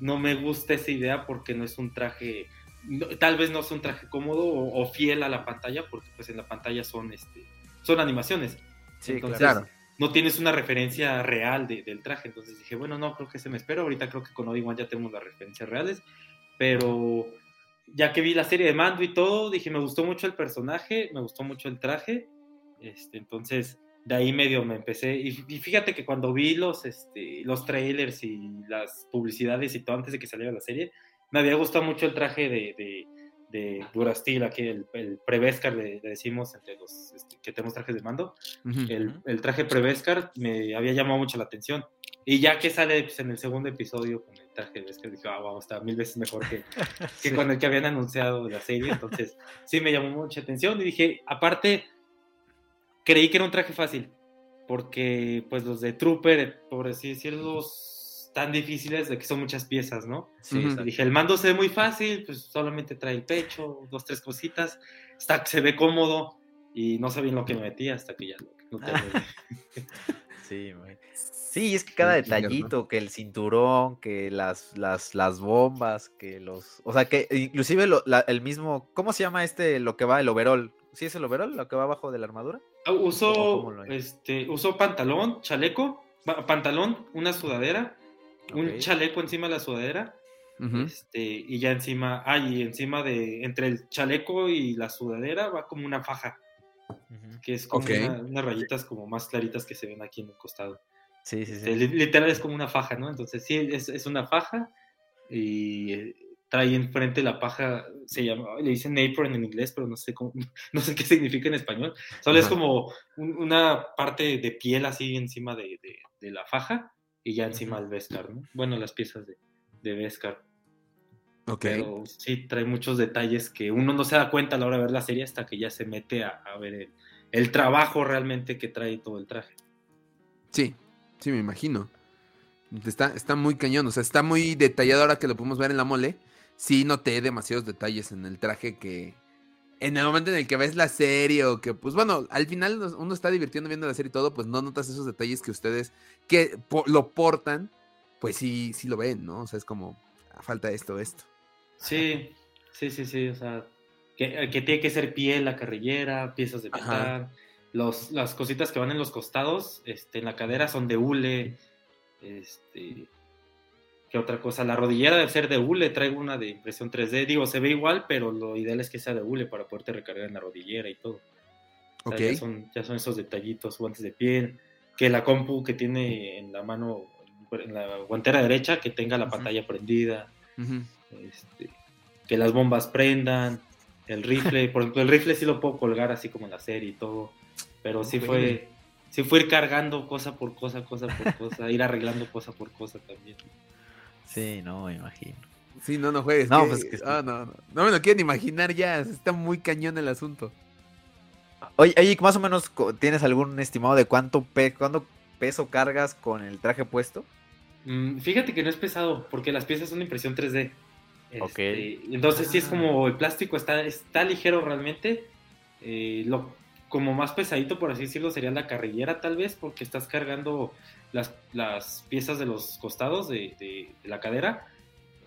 no me gusta esa idea porque no es un traje, no- tal vez no es un traje cómodo o, o fiel a la pantalla, porque pues en la pantalla son, este, son animaciones. Sí, Entonces, Claro. no tienes una referencia real de- del traje. Entonces dije, bueno, no, creo que se me espera. Ahorita creo que con Obi-Wan ya tenemos las referencias reales. Pero ya que vi la serie de Mando y todo, dije, me gustó mucho el personaje, me gustó mucho el traje. Este, entonces, de ahí medio me empecé. Y, fíjate que cuando vi los, este, los trailers y las publicidades y todo antes de que saliera la serie, me había gustado mucho el traje de, de, de Durastil, aquí el, el Prevescar, le, le decimos entre los este, que tenemos trajes de mando el, el traje Prevescar me había llamado mucho la atención. Y ya que sale pues, en el segundo episodio con el traje de Beskar, dije, ah, wow, está mil veces mejor que, que Sí. con el que habían anunciado la serie. Entonces, sí me llamó mucha atención. Y dije, aparte, creí que era un traje fácil. Porque, pues, los de Trooper, por así decirlo, tan difíciles de que son muchas piezas, ¿no? Sí. Y exacto. dije, el mando se ve muy fácil, pues solamente trae el pecho, dos, tres cositas, está, se ve cómodo y no sabía en lo que me metí hasta que ya lo, lo terminé. Sí, güey. Sí, es que cada detallito, que el cinturón, que las, las, las bombas, que los... O sea, que inclusive lo- la- el mismo... ¿Cómo se llama este, lo que va, el overall? ¿Sí es el overall, lo que va abajo de la armadura? Ah, ¿O Usó, este, usó pantalón, chaleco, pa- pantalón, una sudadera, un chaleco encima de la sudadera, este, y ya encima, ah, y encima de, entre el chaleco y la sudadera va como una faja, que es como una- unas rayitas como más claritas que se ven aquí en el costado. Sí, sí, Este, sí. literal es como una faja, ¿no? Entonces sí, es, es una faja y eh, trae enfrente la paja, se llama, le dicen apron en inglés, pero no sé cómo, no sé qué significa en español. Solo es Ajá. como un- una parte de piel así encima de, de- de la faja y ya encima Ujú. el Beskar, ¿no? Bueno, las piezas de, de Beskar. Ok. Pero sí, trae muchos detalles que uno no se da cuenta a la hora de ver la serie hasta que ya se mete a, a ver el, el trabajo realmente que trae todo el traje. Sí, sí, me imagino. Está, está muy cañón, o sea, está muy detallado ahora que lo podemos ver en la mole. Sí noté demasiados detalles en el traje que en el momento en el que ves la serie o que, pues bueno, al final uno está divirtiendo viendo la serie y todo, pues no notas esos detalles que ustedes que po- lo portan, pues sí, sí lo ven, ¿no? O sea, es como, "Ah, falta esto, esto. Sí, sí, sí, sí, o sea, que, que tiene que ser piel la carrillera, piezas de Ajá. Los, las cositas que van en los costados, este, en la cadera son de hule, este, ¿qué otra cosa? La rodillera debe ser de hule, traigo una de impresión 3D, digo, se ve igual, pero lo ideal es que sea de hule para poderte recargar en la rodillera y todo. O sea, Ok. ya, son, ya son esos detallitos, guantes de piel, que la compu que tiene en la mano, en la guantera derecha, que tenga la pantalla prendida este, que las bombas prendan, el rifle, por ejemplo, el rifle sí lo puedo colgar así como en la serie y todo, pero sí Ok. fue, sí fue ir cargando cosa por cosa, cosa por cosa, ir arreglando cosa por cosa también. Sí, no, me imagino. Sí, no, no juegues. No, que- pues que sí. ah, no, no, no me lo quieren imaginar ya, está muy cañón el asunto. Oye, oye, más o menos, ¿tienes algún estimado de cuánto, pe cuánto peso cargas con el traje puesto? Mm, fíjate que no es pesado, porque las piezas son de impresión 3D. Ok. Este, entonces sí es Ah. como el plástico está, está ligero realmente. eh, lo, como más pesadito, por así decirlo, sería la carrillera tal vez, porque estás cargando las, las piezas de los costados de, de- de la cadera,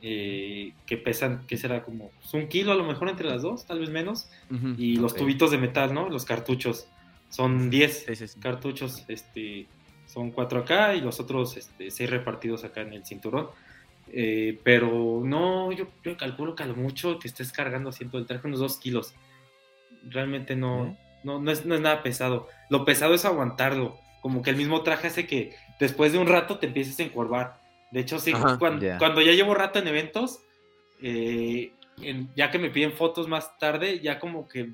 eh, que pesan, que será como pues, un kilo a lo mejor entre las dos, tal vez menos. Y los tubitos de metal, ¿no? Los cartuchos. Son 10 Sí, sí, sí. cartuchos, este, son cuatro acá y los otros este, seis repartidos acá en el cinturón. Eh, pero no, yo, yo calculo que a lo mucho que estés cargando asiento del traje unos dos kilos. Realmente no, no, no, es, no es nada pesado. Lo pesado es aguantarlo. Como que el mismo traje hace que después de un rato te empieces a encorvar. De hecho, sí, Ajá, cuando, ya. cuando ya llevo rato en eventos, eh, en- ya que me piden fotos más tarde, ya como que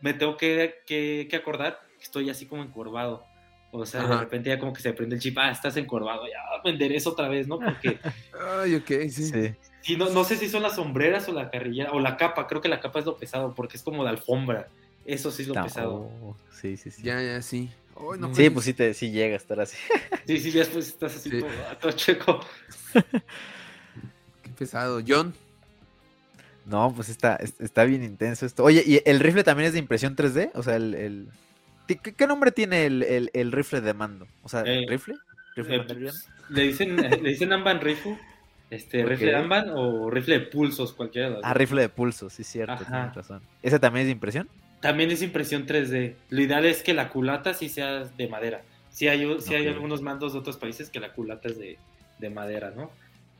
me tengo que, que- que acordar que estoy así como encorvado. O sea, de repente ya como que se prende el chip, ah, estás encorvado, ya me enderezo otra vez, ¿no? Porque Ay, ok, sí. Sí. sí, no, no sé si son las sombreras o la carrillera, o la capa, creo que la capa es lo pesado, porque es como de alfombra. Eso sí es lo pesado. oh, sí, sí, sí. Ya, ya, sí. No, Sí, pues sí, te, sí llega a estar así. Sí, sí, ya después estás así Sí. todo, ah, todo checo. Qué pesado. John. No, pues está, es- está bien intenso esto. Oye, ¿y el rifle también es de impresión 3D? O sea, el... el- ¿Qué, qué nombre tiene el, el- el rifle de mando? O sea, Eh, ¿rifle? ¿Rifle Eh, Mandaloriano? le dicen, eh, le dicen Amban Rifle, este, Ok. rifle Amban o rifle de pulsos, cualquiera de las Ah, rifle de pulso, sí, cierto, Ajá. tienes razón. ¿Ese también es de impresión? También es impresión 3D. Lo ideal es que la culata sí sea de madera. Sí hay, sí hay algunos mandos de otros países que la culata es de, de madera, ¿no?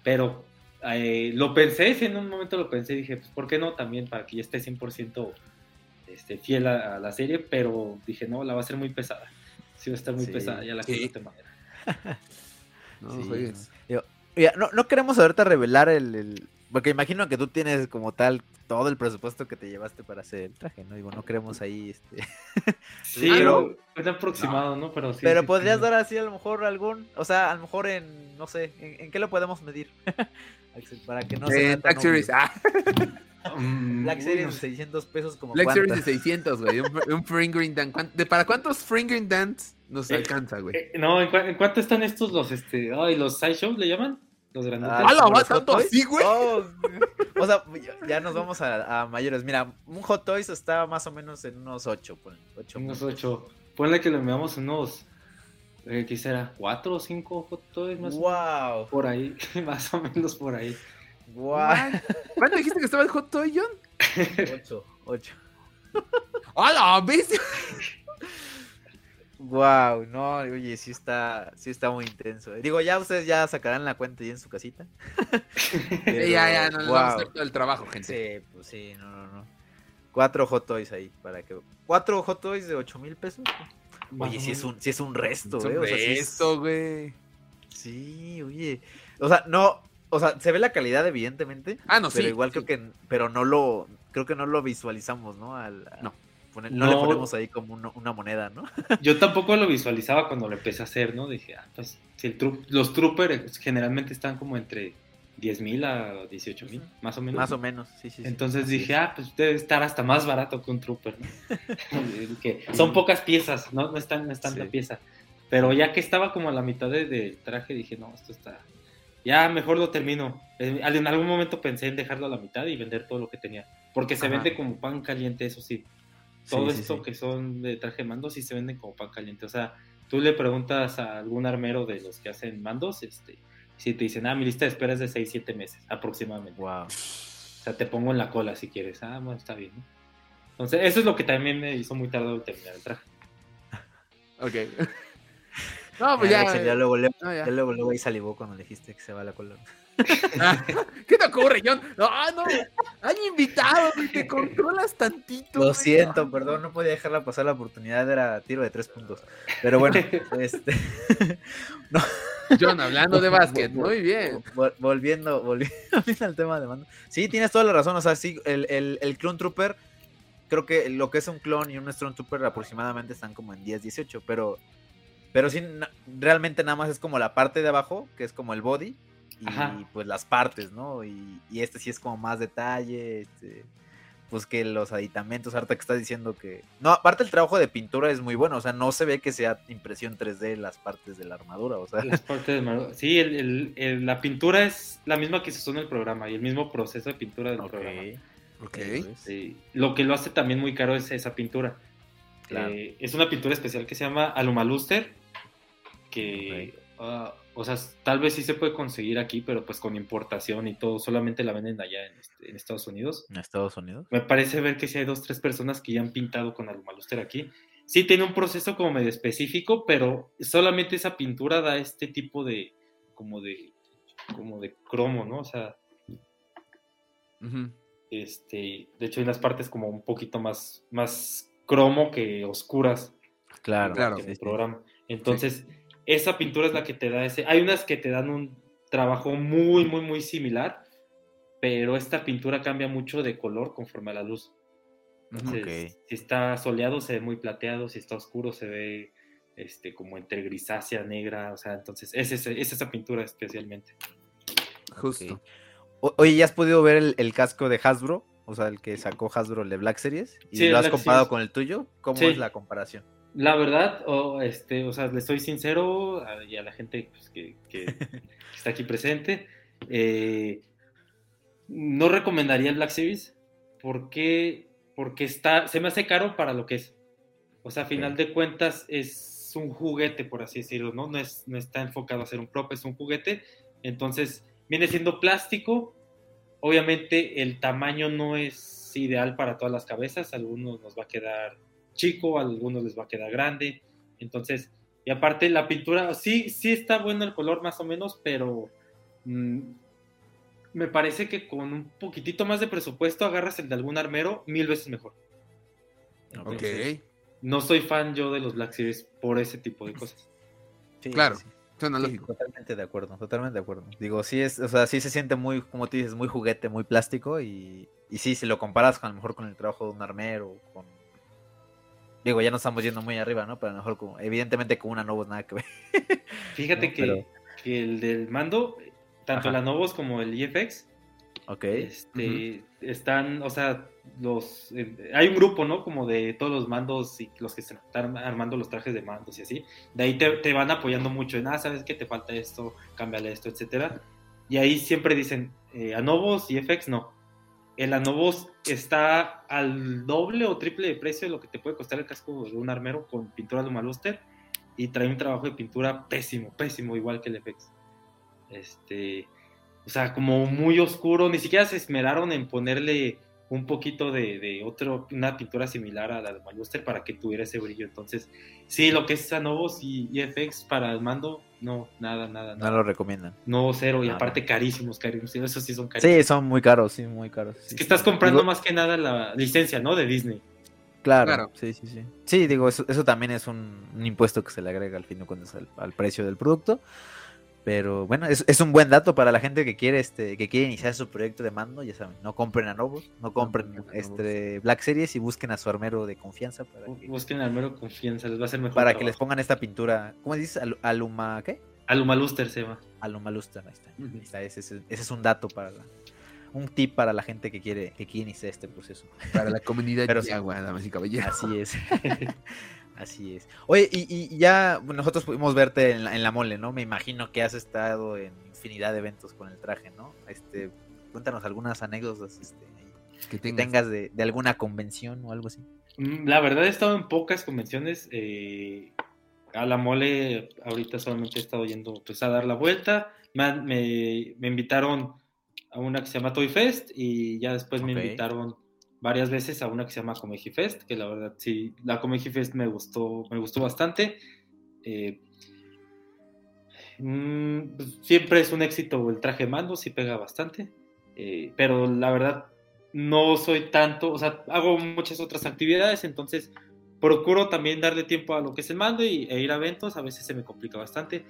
Pero eh, lo pensé, sí, en un momento lo pensé, dije, pues, ¿por qué no? También para que ya esté 100% este, fiel a, a la serie, pero dije, no, la va a ser muy pesada. Sí va a estar muy Sí. pesada ya la Sí. culata de madera. No Sí, no. Mira, no, no queremos ahorita revelar el, el- Porque imagino que tú tienes como tal todo el presupuesto que te llevaste para hacer el traje, ¿no? Digo, no queremos ahí... Este... Sí, Ah, pero es aproximado, ¿no? Pero, sí, Pero sí, podrías sí. dar así a lo mejor algún... O sea, a lo mejor en... No sé, ¿en, en qué lo podemos medir? Axel, para que no se Eh, vea tan Black Series. Ah, Black Series de sé. 600 pesos como Black Series de cuántas? 600, güey. Un, un Fringering Dan. ¿Cuán- de- ¿Para cuántos Fringering Dans nos Eh, alcanza, güey? Eh, no, ¿en, cua- en cuánto están estos los, este, ay, los sideshows le llaman? Los grandotes. Ah, ¡Hala, ¿como va tanto Toys? así, güey! Oh, o sea, ya- nos vamos a, a mayores. Mira, un Hot Toys está más o menos en unos 8. Unos ocho. Ponle que le enviamos unos, eh, ¿qué será? ¿Cuatro o cinco hot toys más o menos? Wow, Por ahí, más o menos por ahí. wow. ¿Cuánto dijiste que estaba el Hot Toy, John? 8, 8. ¡Hala, bestia! Wow, no, oye, sí está, sí está muy intenso. Digo, ya ustedes ya sacarán la cuenta ahí en su casita. Pero, ya, ya, no les vamos a wow. hacer todo el trabajo, gente. Sí, pues sí, no, no, no. Cuatro hot toys ahí, para que... Cuatro hot toys de 8 mil pesos. Oye, sí es un, sí es un resto, Es eh. un O sea, sí es- güey. Sí, oye. O sea, no, o sea, se ve la calidad evidentemente, Ah, no, pero sí. igual sí. creo que, pero no lo, creo que no lo visualizamos, ¿no? Al, No. Poner- no, le No. ponemos ahí como una moneda, ¿no? Yo tampoco lo visualizaba cuando lo empecé a hacer, ¿no? Dije, ah, pues, si el tru- los troopers generalmente están como entre 10 mil a 18 mil, más o menos. Más o menos, sí, sí. Entonces dije, ah, pues debe estar hasta más barato que un trooper, ¿no? que son pocas piezas, ¿no? No es, tan- no es tanta Sí. pieza. Pero ya que estaba como a la mitad de- del traje, dije, no, esto está... Ya mejor lo termino. En algún momento pensé en dejarlo a la mitad y vender todo lo que tenía. Porque se Ajá. vende como pan caliente, eso sí. Todo sí, esto sí. que son de traje de mando sí se venden como pan caliente. O sea, tú le preguntas a algún armero de los que hacen mandos, este, si te dicen, ah, mi lista de espera es de 6, 7 meses aproximadamente. Wow. O sea, te pongo en la cola si quieres. Ah, bueno, está bien. ¿no? Entonces, eso es lo que también me hizo muy tardado el terminar el traje. Ok. No, pues Ya, ya. Ya luego, luego, no, ya. ya luego, luego ahí salivó cuando le dijiste que se va la cola. ¿Qué te ocurre, John? No, ah, no. Hay invitados, güey, te controlas tantito. Lo siento, perdón, no podía dejarla pasar la oportunidad, era tiro de tres puntos. Pero bueno, este, John, hablando de básquet, muy bien. vol- volviendo, volviendo al tema de mando. Sí, tienes toda la razón, o sea, sí, el, el, el Clone Trooper, creo que lo que es un clon y un Storm Trooper aproximadamente están como en 10, 18, pero, pero sí, realmente nada más es como la parte de abajo, que es como el body, y Ajá. pues las partes, ¿no? Y, y este sí es como más detalle, este, pues que los aditamentos, ahorita que estás diciendo que... No, aparte el trabajo de pintura es muy bueno, o sea, no se ve que sea impresión 3D las partes de la armadura, o sea... Las partes de Mar- Sí, el- el- el- la pintura es la misma que se usó en el programa y el mismo proceso de pintura del Ok, programa. Ok. Sí, Lo que lo hace también muy caro es esa pintura. Claro. Eh, es una pintura especial que se llama Alumaluster, que, ah, o sea, tal vez sí se puede conseguir aquí, pero pues con importación y todo, solamente la venden allá en, este- en Estados Unidos. ¿En Estados Unidos? Me parece ver que sí hay dos, tres personas que ya han pintado con Alumaluster aquí. Sí tiene un proceso como medio específico, pero solamente esa pintura da este tipo de, como de, como de cromo, ¿no? O sea, este, de hecho hay unas partes como un poquito más, más cromo que oscuras. Claro, Claro. en el programa. Entonces, esa pintura es la que te da ese. Hay unas que te dan un trabajo muy, muy, muy similar, pero esta pintura cambia mucho de color conforme a la luz. Entonces, si está soleado se ve muy plateado, si está oscuro se ve este, como entre grisácea, negra, o sea, entonces es, ese- es esa pintura especialmente. Justo. O- oye, ¿ya has podido ver el, el casco de Hasbro? O sea, el que sacó Hasbro el de Black Series. ¿Y Sí, lo has Black comparado Series. con el tuyo? ¿Cómo Sí. es la comparación? La verdad, o, este, o sea, le soy sincero a- y a la gente pues, que, que está aquí presente, eh, no recomendaría el Black Series porque, porque está, se me hace caro para lo que es. O sea, a final de cuentas es un juguete, por así decirlo, ¿no? No, es, no está enfocado a ser un prop, es un juguete. Entonces, viene siendo plástico. Obviamente el tamaño no es ideal para todas las cabezas. Algunos nos va a quedar chico, a algunos les va a quedar grande. Entonces, y aparte la pintura, sí, sí está bueno el color más o menos, pero mm, me parece que con un poquitito más de presupuesto agarras el de algún armero mil veces mejor. Ok. No soy fan yo de los Black Series por ese tipo de cosas. Sí, Claro. sí. Suena Sí, lógico. totalmente de acuerdo, totalmente de acuerdo. Digo, sí es, o sea, sí se siente muy, como tú dices, muy juguete, muy plástico y, y sí, si lo comparas con, a lo mejor con el trabajo de un armero, con... Digo, ya no estamos yendo muy arriba, ¿no? Pero a lo mejor, como- evidentemente con una no nada que ver. Fíjate No, que, pero- que el del mando, tanto Ajá. el Anovos como el IFX, Ok. este, están, o sea, los eh, hay un grupo, ¿no? Como de todos los mandos y los que se están armando los trajes de mandos y así. De ahí te, te van apoyando mucho en, ah, sabes que te falta esto, cámbiale esto, etcétera. Y ahí siempre dicen, eh, Anovos y FX no. El Anovos está al doble o triple de precio de lo que te puede costar el casco de un armero con pintura de Luster y trae un trabajo de pintura pésimo, pésimo, igual que el FX. Este, o sea, como muy oscuro, ni siquiera se esmeraron en ponerle un poquito de, de otro, una pintura similar a la de Maluster para que tuviera ese brillo. Entonces, sí, lo que es Anovos y, y FX para el mando, no, nada, nada, No nada. lo recomiendan. No, cero, y Nada. aparte carísimos, carísimos, esos sí son carísimos. Sí, son muy caros, sí, muy caros. Es que sí. estás comprando Digo, más que nada la licencia, ¿no? De Disney. Claro, Claro. sí, sí, sí. Sí, digo, eso, eso también es un, un impuesto que se le agrega al fin de cuentas al, al precio del producto. Pero bueno, es, es un buen dato para la gente que quiere este que quiere iniciar su proyecto de mando, ya saben, no compren a Novos, no compren este Black Series y busquen a su armero de confianza para que, Busquen al mero confianza, les va a hacer mejor. para que les pongan esta pintura, ¿cómo dices? Alu- Aluma, ¿qué? Alumaluster se llama. Alumaluster, ahí está. Ahí está, ese, es- ese es un dato para la- un tip para la gente que quiere que quiere iniciar este proceso. Para la comunidad Pero de agua, damas y caballeros. Así es. Así es. Oye, y, y ya nosotros pudimos verte en la, en la mole, ¿no? Me imagino que has estado en infinidad de eventos con el traje, ¿no? Este, cuéntanos algunas anécdotas este, Que que tengas. de, de alguna convención o algo así. Mm, La verdad he estado en pocas convenciones. eh, a la mole ahorita solamente he estado yendo pues, a dar la vuelta. Me, me- me invitaron a una que se llama Toy Fest y ya después me invitaron varias veces a una que se llama Comedy Fest, que la verdad sí, la Comedy Fest me gustó, me gustó bastante. Eh, mm, pues, siempre es un éxito el traje de mando, sí pega bastante, eh, pero la verdad no soy tanto, o sea, hago muchas otras actividades, entonces procuro también darle tiempo a lo que es el mando y, e ir a eventos, a veces se me complica bastante.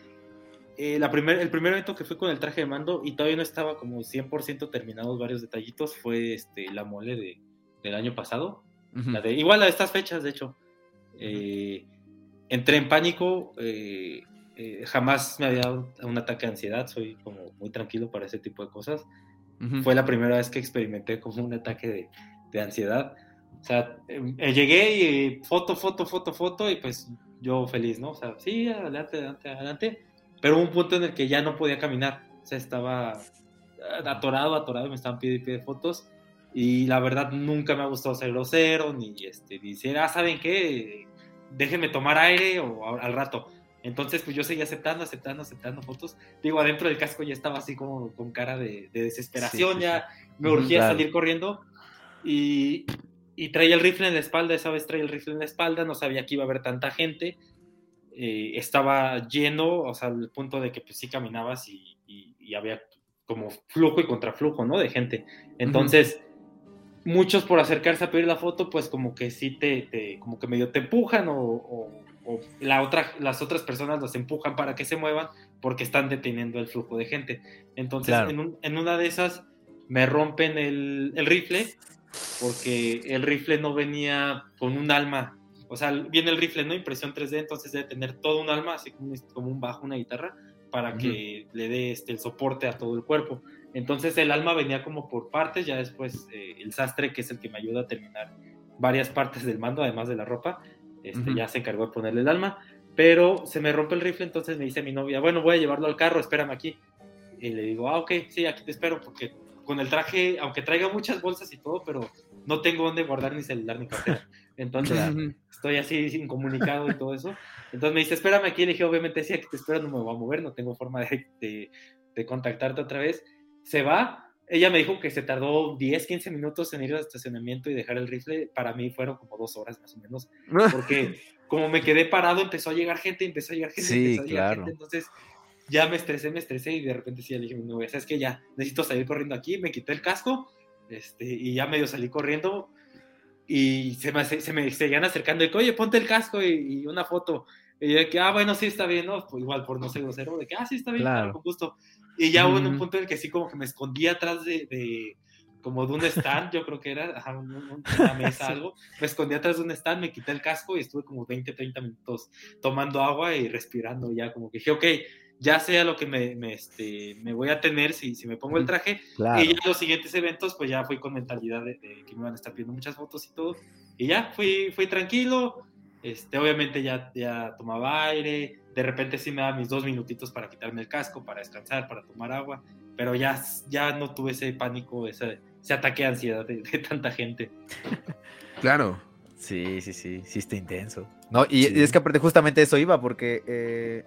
Eh, la primer, el primer evento que fui con el traje de mando y todavía no estaba como 100% terminados varios detallitos fue este, la mole de, del año pasado. Ujú. La de, igual a estas fechas, de hecho. Eh, entré en pánico, eh, eh, jamás me había dado un ataque de ansiedad, soy como muy tranquilo para ese tipo de cosas. Ujú. Fue la primera vez que experimenté como un ataque de, de ansiedad. O sea, eh, llegué y eh, foto, foto, foto, foto y pues yo feliz, ¿no? O sea, sí, adelante, adelante, adelante. Pero hubo un punto en el que ya no podía caminar. O sea, estaba atorado, atorado, me estaban pidiendo y pidiendo fotos. Y la verdad nunca me ha gustado ser grosero, ni este, ni decir, ah, ¿saben qué? Déjenme tomar aire o al rato. Entonces, pues yo seguía aceptando, aceptando, aceptando fotos. Digo, adentro del casco ya estaba así como con cara de, de desesperación, Sí, sí, ya me Ujú, urgía claro. salir corriendo. Y, y traía el rifle en la espalda, esa vez traía el rifle en la espalda, no sabía que iba a haber tanta gente. Eh, estaba lleno, o sea, al punto de que pues sí caminabas y, y- y había como flujo y contraflujo, ¿no? De gente. Entonces, muchos por acercarse a pedir la foto, pues como que sí te, te como que medio te empujan o, o, o la otra, las otras personas los empujan para que se muevan porque están deteniendo el flujo de gente. Entonces, Claro. en, un- en una de esas me rompen el, el rifle porque el rifle no venía con un alma. O sea, viene el rifle, ¿no? Impresión 3D, entonces debe tener todo un alma, así como un, como un bajo, una guitarra, para que le dé este, el soporte a todo el cuerpo. Entonces el alma venía como por partes, ya después eh, el sastre, que es el que me ayuda a terminar varias partes del mando, además de la ropa, este, Ujú. ya se encargó de ponerle el alma, pero se me rompe el rifle, entonces me dice mi novia, bueno, voy a llevarlo al carro, espérame aquí. Y le digo, ah, ok, sí, aquí te espero, porque con el traje, aunque traiga muchas bolsas y todo, pero no tengo dónde guardar ni celular ni cartera. Entonces estoy así incomunicado y todo eso. Entonces me dice, espérame aquí. Le dije, obviamente sí, aquí te espero, no me voy a mover, no tengo forma de, de- de contactarte otra vez. Se va. Ella me dijo que se tardó 10, 15 minutos en ir al estacionamiento y dejar el rifle. Para mí fueron como dos horas más o menos, porque como me quedé parado, empezó a llegar gente, empezó a llegar gente, Sí, empezó a llegar claro. gente. Entonces ya me estresé, me estresé y de repente sí, le dije, no, ¿sabes que Ya necesito salir corriendo aquí. Me quité el casco este, y ya medio salí corriendo y se me, se me seguían acercando y que, oye, ponte el casco y, y una foto. Y yo de que, ah, bueno, sí, está bien, ¿no? Pues igual por no ser grosero, de que, ah, sí, está bien, claro, con gusto. Y ya hubo en un punto en el que sí como que me escondí atrás de, de- como de un stand, yo creo que era, ajá, un- un- una mesa, algo. Me escondí atrás de un stand, me quité el casco y estuve como 20, 30 minutos tomando agua y respirando ya, como que dije, ok, ya sé a lo que me, me, este, me voy a tener si, si me pongo el traje, Claro. y ya los siguientes eventos, pues ya fui con mentalidad de, de que me iban a estar pidiendo muchas fotos y todo. Y ya fui, fui tranquilo. Este, obviamente ya, ya tomaba aire. De repente sí me daba mis dos minutitos para quitarme el casco, para descansar, para tomar agua. Pero ya, ya no tuve ese pánico, ese, ese ataque de ansiedad de, de tanta gente. Claro. Sí, sí, sí, sí está intenso. No, y, Sí. y es que aparte justamente eso iba, porque eh,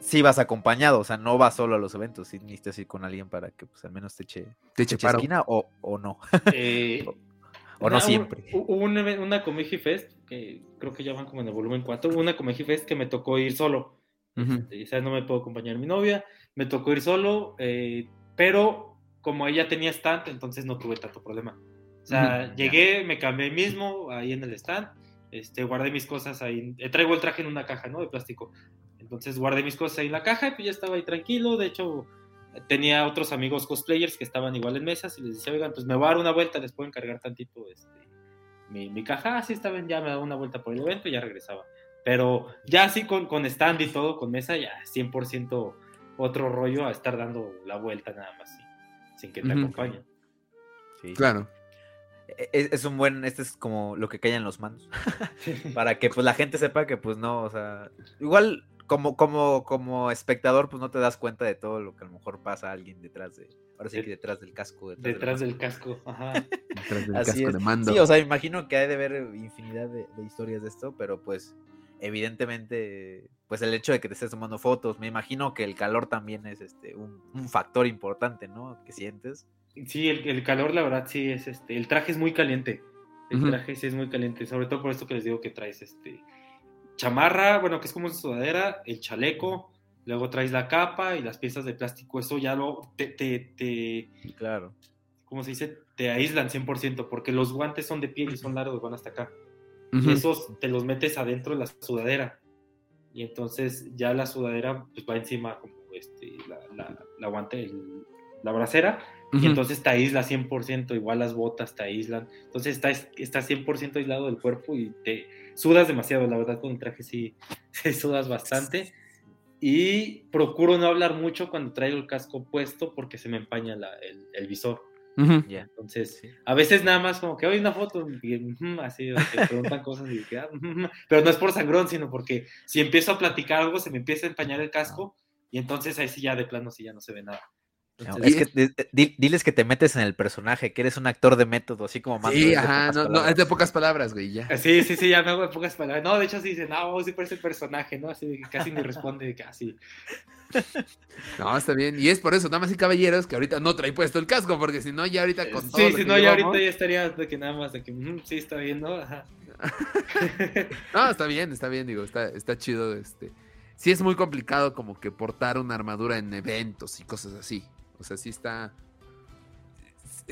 sí vas acompañado, o sea, no vas solo a los eventos, sí necesitas ir con alguien para que pues al menos te eche, Te te eche eche paro. esquina o, o no, Eh, o no una- siempre. un- Hubo un eve- una Comeji Fest, que creo que ya van como en el volumen 4, una Comeji Fest que me tocó ir solo. Ujú. Este, o sea, no me puedo acompañar mi novia, me tocó ir solo, eh, pero como ella tenía stand, entonces no tuve tanto problema. O sea, Ujú, llegué, me cambié mismo, ahí en el stand, este, guardé mis cosas ahí, eh, traigo el traje en una caja, ¿no? De plástico. Entonces guardé mis cosas ahí en la caja y pues ya estaba ahí tranquilo, de hecho tenía otros amigos cosplayers que estaban igual en mesas y les decía, oigan, pues me voy a dar una vuelta, les puedo encargar tantito este, mi, mi caja, así está bien, ya me daba una vuelta por el evento y ya regresaba. Pero ya así con, con stand y todo, con mesa, ya 100% otro rollo a estar dando la vuelta nada más, sin, sin que te Ujú. acompañen. Sí. Claro. E- Es, es un buen, este es como lo que callan los mandos, para que pues la gente sepa que pues no, o sea, igual como, como, como espectador pues no te das cuenta de todo lo que a lo mejor pasa a alguien detrás de, ahora sí que detrás del casco. Detrás, Detrás del del casco, ajá. Detrás del Así casco es. de mando. Sí, o sea, imagino que hay de ver infinidad de, de historias de esto, pero pues evidentemente, pues el hecho de que te estés tomando fotos, me imagino que el calor también es este un, un factor importante, ¿no? Que sientes. Sí, el, el calor, la verdad, sí es este. El traje es muy caliente. El traje sí es muy caliente. Sobre todo por esto que les digo que traes este. Chamarra, bueno, que es como una sudadera, el chaleco, luego traes la capa y las piezas de plástico. Eso ya lo. Te, te, te Claro. ¿Cómo se dice? Te aíslan 100%, porque los guantes son de piel y son largos, van hasta acá. Y esos te los metes adentro de la sudadera. Y entonces ya la sudadera pues va encima como este, la, la, la guante, el- la bracera. Ujú. Y entonces te aísla 100%, igual las botas te aíslan. Entonces estás está 100% aislado del cuerpo y te sudas demasiado. La verdad, con el traje sí, sí sudas bastante. Y procuro no hablar mucho cuando traigo el casco puesto porque se me empaña la- el, el visor. Ujú. Ya. Entonces, Sí. a veces nada más como que hay una foto y así, te preguntan cosas y que, ah, pero no es por sangrón, sino porque si empiezo a platicar algo se me empieza a empañar el casco y entonces ahí sí ya de plano sí ya no se ve nada. No, es que di- diles que te metes en el personaje, que eres un actor de método, así como Mando, Sí, es de ajá, pocas no, no, palabras. es de pocas palabras, güey, ya. Sí, sí, sí, ya me hago de pocas palabras. No, de hecho sí dicen, no, sí parece el personaje, ¿no? Así de que casi ni responde, casi. No, está bien. Y es por eso, damas y caballeros, que ahorita no trae puesto el casco, porque si no, ya ahorita con todo Sí, si no, ya llevamos- ahorita ya estaría de que nada más de que, ujú, sí, está bien, ¿no? Ajá. No, está bien, está bien, digo, está, está chido, este. Sí es muy complicado como que portar una armadura en eventos y cosas así. O sea, sí está...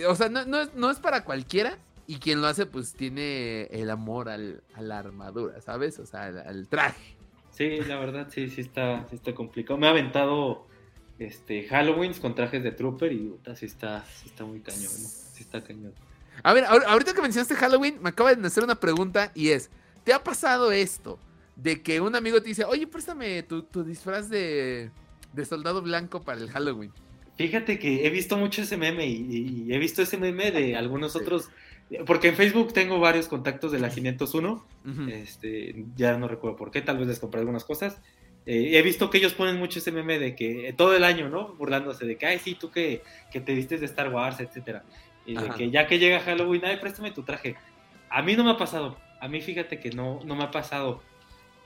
o sea, no, no, es, no es para cualquiera. Y quien lo hace, pues tiene el amor al, a la armadura, ¿sabes? O sea, al, al traje. Sí, la verdad, sí, sí está, sí está complicado. Me ha aventado este Halloween con trajes de Trooper y puta, sí está, sí está muy cañón, ¿no? Sí está cañón. A ver, ahor- ahorita que mencionaste Halloween, me acaba de hacer una pregunta y es, ¿te ha pasado esto? De que un amigo te dice, oye, préstame tu, tu disfraz de, de soldado blanco para el Halloween. Fíjate que he visto mucho ese meme y, y he visto ese meme de algunos otros, porque en Facebook tengo varios contactos de la 501, Ujú. este, ya no recuerdo por qué, tal vez les compré algunas cosas. Eh, he visto que ellos ponen mucho ese meme de que todo el año, ¿no? Burlándose de que, ay, sí, tú que, que te vistes de Star Wars, etcétera. Y de Ajá. que ya que llega Halloween, ay, préstame tu traje. A mí no me ha pasado. A mí fíjate que no, no me ha pasado.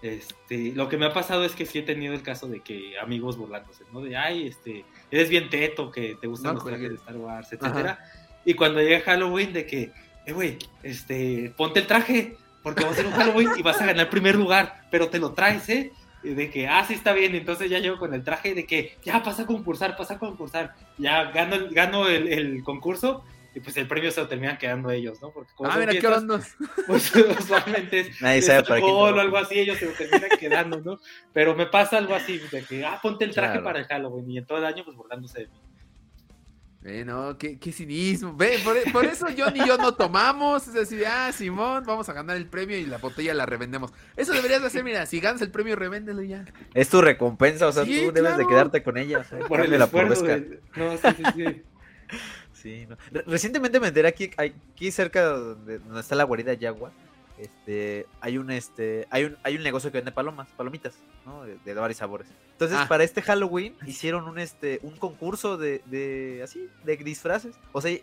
Este, lo que me ha pasado es que sí he tenido el caso de que amigos burlándose, ¿no? De, ay, este, eres bien teto, que te gustan No los trajes de. Star Wars, etcétera. Y cuando llega Halloween, de que, eh, güey, este, ponte el traje, porque va a ser un Halloween y vas a ganar primer lugar, pero te lo traes, ¿eh? Y de que, ah, sí está bien, entonces ya llego con el traje de que, ya pasa a concursar, pasa a concursar, ya gano, el- gano el, el concurso y pues el premio se lo terminan quedando ellos, ¿no? Porque como Ah, mira, qué fiestas, horas pues usualmente es, Nadie es sabe para quién alcohol o algo así, ellos se lo terminan quedando, ¿no? Pero me pasa algo así, de que, ah, ponte el traje Claro. para el Halloween y en todo el año pues burlándose de mí. Ve, no, qué, qué cinismo. Ve, por, por eso John y yo no tomamos. Es decir, ah, Simón, vamos a ganar el premio y la botella la revendemos. Eso deberías de hacer, mira, si ganas el premio, revéndelo ya. Es tu recompensa, o sea, Sí, tú debes de quedarte con ella. o sea, Por el por esfuerzo de... No, sí, sí, sí. Sí, no. Re- Recientemente me enteré aquí, aquí cerca de donde, donde está la guarida Yagua, este, hay un este, hay un, hay un negocio que vende palomas, palomitas, ¿no? De, de varios sabores. Entonces, Ah. para este Halloween hicieron un este, un concurso de, de así, de disfraces. O sea,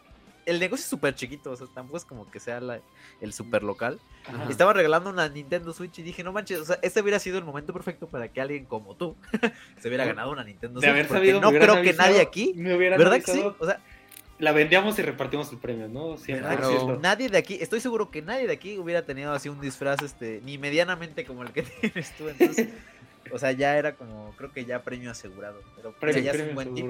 el negocio es súper chiquito, o sea, tampoco es como que sea la- el super local. Ajá. Estaban regalando una Nintendo Switch y dije, no manches, o sea, este hubiera sido el momento perfecto para que alguien como tú se hubiera ganado una Nintendo De Switch. haber porque sabido, no creo que nadie aquí, me hubieran ¿verdad que sí? O sea, La vendíamos y repartimos el premio, ¿no? Sí, ¿Verdad Claro. que cierto. Nadie de aquí, estoy seguro que nadie de aquí hubiera tenido así un disfraz, este, ni medianamente como el que tienes tú. Entonces, o sea, ya era como, creo que ya premio asegurado. Pero ya es un buen tip.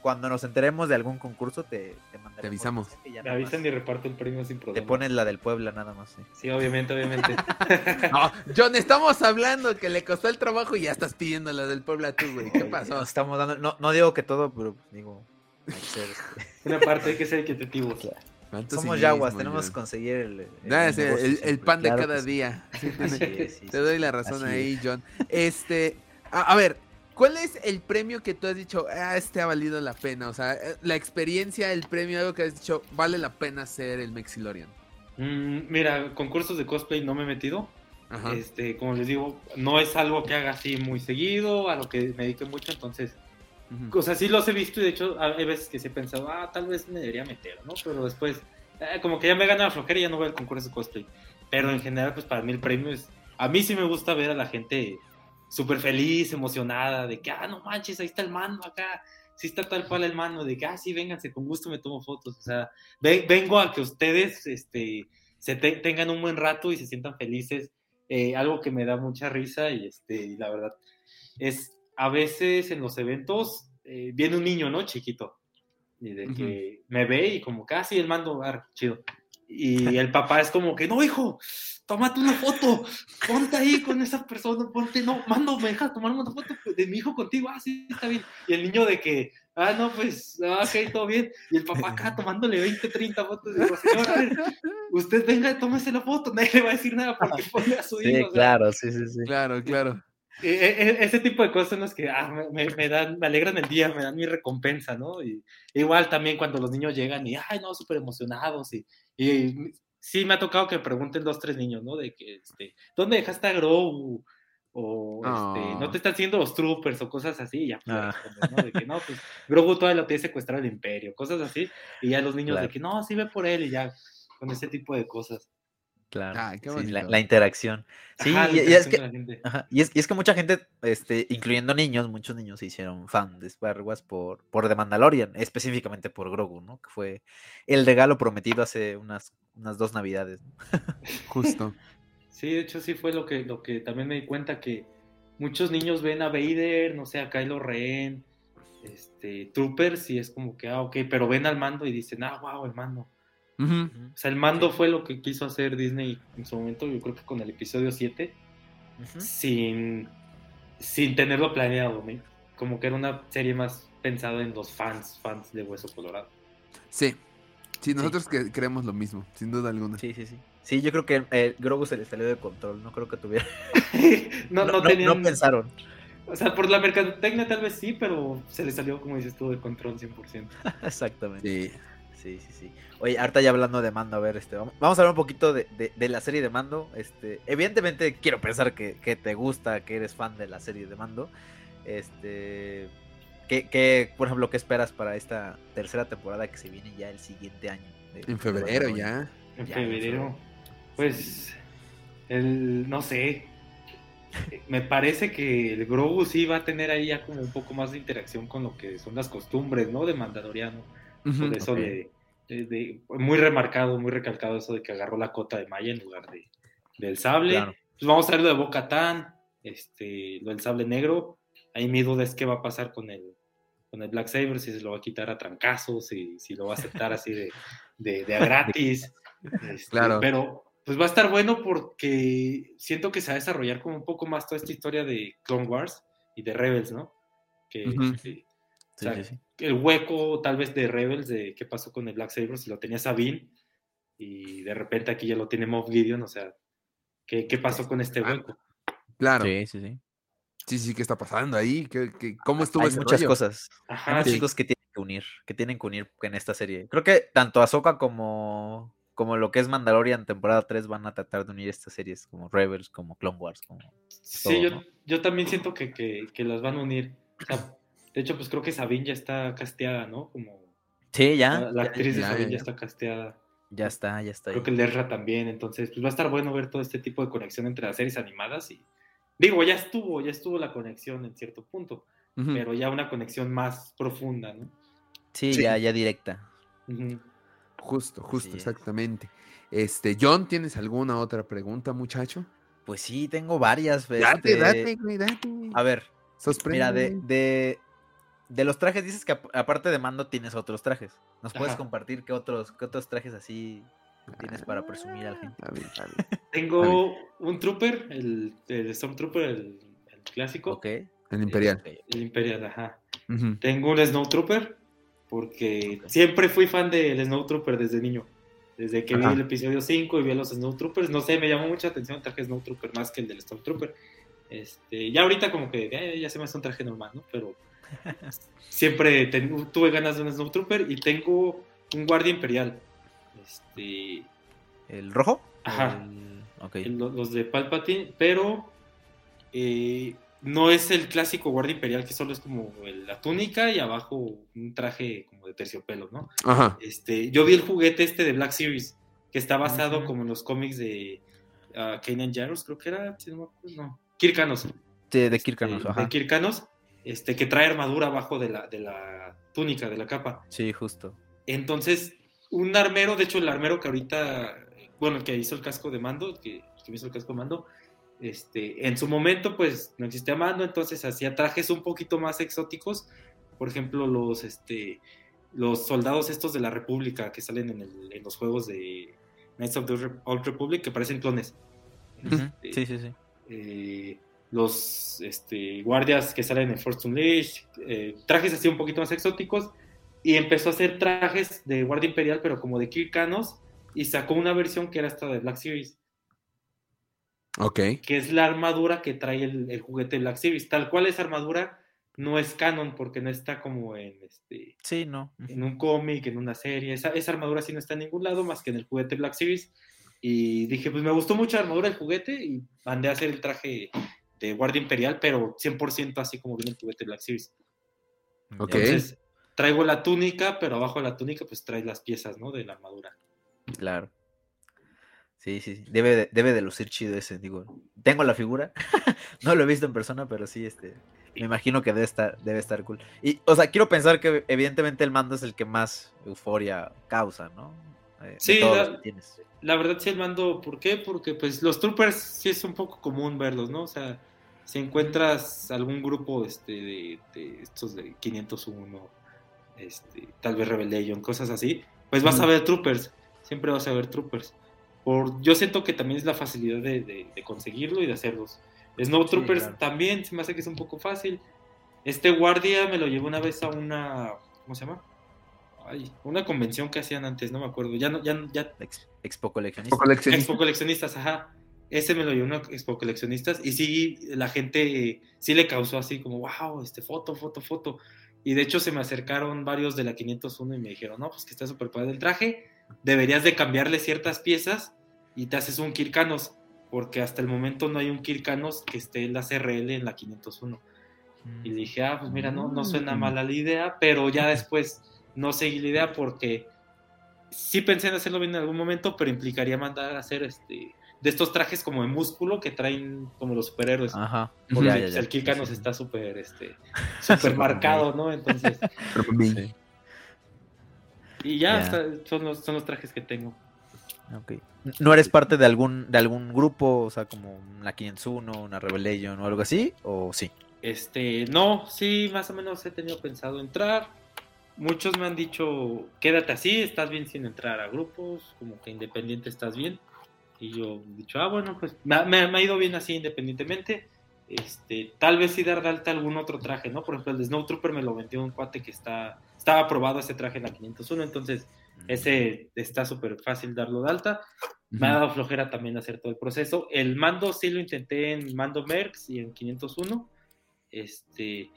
Cuando nos enteremos de algún concurso, te, te mandaremos. Te avisamos. nada avisan y reparto el premio sin Te problema. pones la del Puebla nada más. ¿eh? Sí, obviamente, obviamente. No, John, estamos hablando que le costó el trabajo y ya estás pidiendo la del Puebla tú, güey. ¿Qué pasó? Estamos dando, no, no digo que todo, pero pues, digo, ser, Una parte hay que ser equitativos. ¿Cuánto somos yaguas, tenemos que conseguir el, el, el sí, negocio el, el siempre, pan de claro cada sí. día. Sí, te- sí, doy la razón Así ahí, John. Este, a, a ver, ¿cuál es el premio que tú has dicho, ah, este ha valido la pena? O sea, eh, la experiencia, el premio, algo que has dicho, vale la pena ser el Mexilorian. Mm, mira, concursos de cosplay no me he metido. Ajá. Este, como les digo, no es algo que haga así muy seguido, a lo que me dedique mucho, entonces, O sea, sí los he visto y de hecho hay veces que sí he pensado, ah, tal vez me debería meter, ¿no? Pero después, eh, como que ya me gana la flojera y ya no voy al concurso de cosplay. Pero en general, pues para mí el premio es, a mí sí me gusta ver a la gente súper feliz, emocionada, de que, ah, no manches, ahí está el mando acá, sí está tal cual el mando, de que, ah, sí, vénganse, con gusto me tomo fotos, o sea, ve- vengo a que ustedes, este, se te- tengan un buen rato y se sientan felices, eh, algo que me da mucha risa y, este, y la verdad, es, a veces en los eventos, eh, viene un niño, ¿no? Chiquito, y de que me ve y como casi el mando, ah, chido. Y el papá es como que, no, hijo, tómate una foto, ponte ahí con esa persona, ponte, no, mando, me dejas tomar una foto de mi hijo contigo, ah, sí, está bien. Y el niño de que, ah, no, pues, ah, ok, todo bien. Y el papá acá tomándole 20, 30 fotos, digo, señor, a ver, usted venga, tómese la foto, nadie le va a decir nada porque pone a su hijo. Sí, claro, sí, sí, sí. Claro, claro. E- e- ese tipo de cosas son las que ah, me, dan, me alegran el día, me dan mi recompensa, ¿no? Y igual también cuando los niños llegan y, ay, no, súper emocionados y, y sí me ha tocado que me pregunten dos, tres niños, ¿no? De que, este, ¿dónde dejaste a Grogu? O, este, Ah. no te están haciendo los troopers o cosas así, ya, Ah. ¿no? De que, no, pues, Grogu todavía lo tiene secuestrado el imperio, cosas así, y ya los niños Claro. de que, no, sí ve por él, y ya, con ese tipo de cosas. Claro. Ah, qué sí, bonito. la, la interacción. Sí, Ajá, la y, y es que, ajá, y, es, y es que mucha gente, este, incluyendo niños, muchos niños se hicieron fan de Star Wars por, por The Mandalorian, específicamente por Grogu, ¿no? Que fue el regalo prometido hace unas, unas dos navidades. Justo. Sí, de hecho sí fue lo que, lo que también me di cuenta que muchos niños ven a Vader, no sé, a Kylo Ren, este, troopers y es como que, ah, ok, pero ven al mando y dicen, ah, wow, el mando. O sea, el mando Sí. fue lo que quiso hacer Disney en su momento, yo creo que con el episodio 7, Ujú. sin, sin tenerlo planeado, ¿no? como que era una serie más pensada en los fans, fans de Hueso Colorado. Sí. Sí, nosotros que creemos lo mismo, sin duda alguna. Sí, sí, sí. Sí, yo creo que el Grogu se le salió de control. No creo que tuviera. no, No, no, no- tenían, no pensaron. o sea, por la mercadotecnia tal vez sí, pero se le salió, como dices tú, de control 100%. Exactamente. Sí. Sí, sí, sí. Oye, ahorita ya hablando de mando, a ver, este, vamos, vamos a hablar un poquito de, de- de la serie de mando. Este, evidentemente quiero pensar que, que te gusta, que eres fan de la serie de mando. Este, ¿qué, qué, por ejemplo, qué esperas para esta tercera temporada que se viene ya el siguiente año? de- En febrero ya. En Ya, febrero. Pues, el, no sé. Me parece que el Grogu sí va a tener ahí ya como un poco más de interacción con lo que son las costumbres, ¿no? De Mandaloriano. Por eso de, muy remarcado, muy recalcado eso de que agarró la cota de Maya en lugar de, del sable. Claro. Pues vamos a ver lo de Boca Tan, este, lo del sable negro. Ahí mi duda es qué va a pasar con el, con el Black Saber, si se lo va a quitar a trancazos, si, si lo va a aceptar así de, de, de a gratis. Este, Claro. Pero pues va a estar bueno porque siento que se va a desarrollar como un poco más toda esta historia de Clone Wars y de Rebels, ¿no? Que, que- Sí, o sea, sí, sí. el hueco tal vez de Rebels, de qué pasó con el Black Saber, si lo tenía Sabine y de repente aquí ya lo tiene Moff Gideon, o sea, ¿qué, qué pasó con este hueco? Claro. Sí, sí, sí. Sí, sí, ¿qué está pasando ahí? ¿Qué, qué- cómo estuvo Hay ese muchas rollo? cosas. Hay muchas cosas que tienen que unir, que tienen que unir en esta serie. Creo que tanto Ahsoka como, como lo que es Mandalorian temporada 3 van a tratar de unir estas series, como Rebels, como Clone Wars, como... Sí, todo, yo, ¿no? yo también siento que, que- que las van a unir. O sea, de hecho, pues creo que Sabine ya está casteada, ¿no? Como Sí, ya. la, la ya- actriz de Sabine ya, ya, ya. está casteada. Ya está, ya está. ahí. Creo que el Ezra también. Entonces, pues va a estar bueno ver todo este tipo de conexión entre las series animadas y digo, ya estuvo, ya estuvo la conexión en cierto punto, pero ya una conexión más profunda, ¿no? Sí, Sí. ya, ya directa. Justo, justo, exactamente. Este, John, ¿tienes alguna otra pregunta, muchacho? Pues sí, tengo varias. Date, este, date, date. A ver, mira, de, de, de los trajes, dices que ap- aparte de mando tienes otros trajes. ¿Nos puedes Ajá. compartir qué otros, qué otros trajes así tienes para presumir a la gente? A ver, a ver. Tengo un Trooper, el, el Stormtrooper, el, el clásico, Ok. El Imperial. El Imperial, ajá. Tengo un Snowtrooper, porque siempre fui fan del Snowtrooper desde niño. Desde que Ajá. vi el episodio 5 y vi a los Snowtroopers, no sé, me llamó mucha atención el traje Snowtrooper más que el del Stormtrooper. Este, ya ahorita como que eh, ya se me hace un traje normal, ¿no? Pero siempre ten- tuve ganas de un Snowtrooper y tengo un Guardia Imperial. Este, ¿El rojo? Ajá. El- Ok. el- los de Palpatine, pero eh, no es el clásico guardia imperial que solo es como el- la túnica y abajo un traje como de terciopelo, ¿no? Ajá. Este, yo vi el juguete este de Black Series, que está basado como en los cómics de uh, Kanan Jarrus, creo que era, si no me acuerdo, no, Kirkanos. Sí, de Kirkanos, este, ajá. de Kirkanos, este, que trae armadura abajo de la, de la túnica, de la capa. Sí, justo. Entonces, un armero, de hecho, el armero que ahorita, bueno, el que hizo el casco de mando, que, que me hizo el casco de mando, este, en su momento, pues no existía mando, entonces hacía trajes un poquito más exóticos. Por ejemplo, los, este, los soldados estos de la República que salen en, el- en los juegos de Knights of the Old Republic, que parecen clones. Este, Sí, sí, sí. eh, los este, guardias que salen en Force Unleashed, eh, trajes así un poquito más exóticos, y empezó a hacer trajes de guardia imperial, pero como de Kirkanos, y sacó una versión que era esta de Black Series, Ok. que es la armadura que trae el, el juguete Black Series. Tal cual esa armadura no es canon, porque no está como en, este, Sí, no. en un cómic, en una serie. Esa, esa armadura sí no está en ningún lado más que en el juguete Black Series. Y dije, pues me gustó mucho la armadura del juguete y mandé a hacer el traje de Guardia Imperial, pero 100% así como viene el juguete Black Series. Ok. Entonces, traigo la túnica, pero abajo de la túnica pues trae las piezas, ¿no? De la armadura. Claro. Sí, sí, sí. Debe de, debe de lucir chido ese, digo. Tengo la figura. no lo he visto en persona, pero sí, este. Me imagino que debe estar, debe estar cool. Y, o sea, quiero pensar que evidentemente el mando es el que más euforia causa, ¿no? Eh, Sí. La verdad sí el mando, ¿por qué? Porque pues los troopers sí es un poco común verlos, ¿no? O sea, si encuentras algún grupo este, de, de estos de 501, este, tal vez Rebellion, cosas así, pues vas a ver troopers, siempre vas a ver troopers. Por, yo siento que también es la facilidad de, de, de conseguirlo y de hacerlos. Snow Troopers claro. también se me hace que es un poco fácil. Este guardia me lo llevó una vez a una, ¿cómo se llama? Ay, una convención que hacían antes, no me acuerdo. Ya no, ya, ya Ex- Expo coleccionista. Poco coleccionista. Expo Coleccionistas, ajá. Ese me lo llevó una Expo Coleccionistas y sí, la gente sí le causó así como, wow, este foto, foto, foto. Y de hecho se me acercaron varios de la 501 y me dijeron, no, pues que está súper padre el traje, deberías de cambiarle ciertas piezas y te haces un Kirkanos, porque hasta el momento no hay un Kirkanos que esté en la CRL en la 501. Y dije, ah, pues mira, no, no suena Mm. mala la idea, pero ya después no seguí la idea porque sí pensé en hacerlo bien en algún momento, pero implicaría mandar a hacer este de estos trajes como de músculo que traen como los superhéroes. Ajá. Porque Ya, ya, ya. el sí. está súper este, súper marcado, ¿no? Entonces, Sí. y ya, Ya. está- son, los, son los trajes que tengo. Ok. ¿No eres parte de algún de algún grupo, o sea, como una 501, una Revelation o algo así? ¿O sí? Este, no, sí, más o menos he tenido pensado entrar. Muchos me han dicho, quédate así, estás bien sin entrar a grupos, como que independiente estás bien. Y yo he dicho, ah, bueno, pues me, ha- me- me ha ido bien así independientemente. Este, tal vez sí dar de alta algún otro traje, ¿no? Por ejemplo, el de Snow Trooper me lo vendió un cuate que está, estaba aprobado ese traje en la 501, entonces ese está súper fácil darlo de alta. Me ha dado flojera también hacer todo el proceso. El mando sí lo intenté en Mando Mercs y en 501. Este,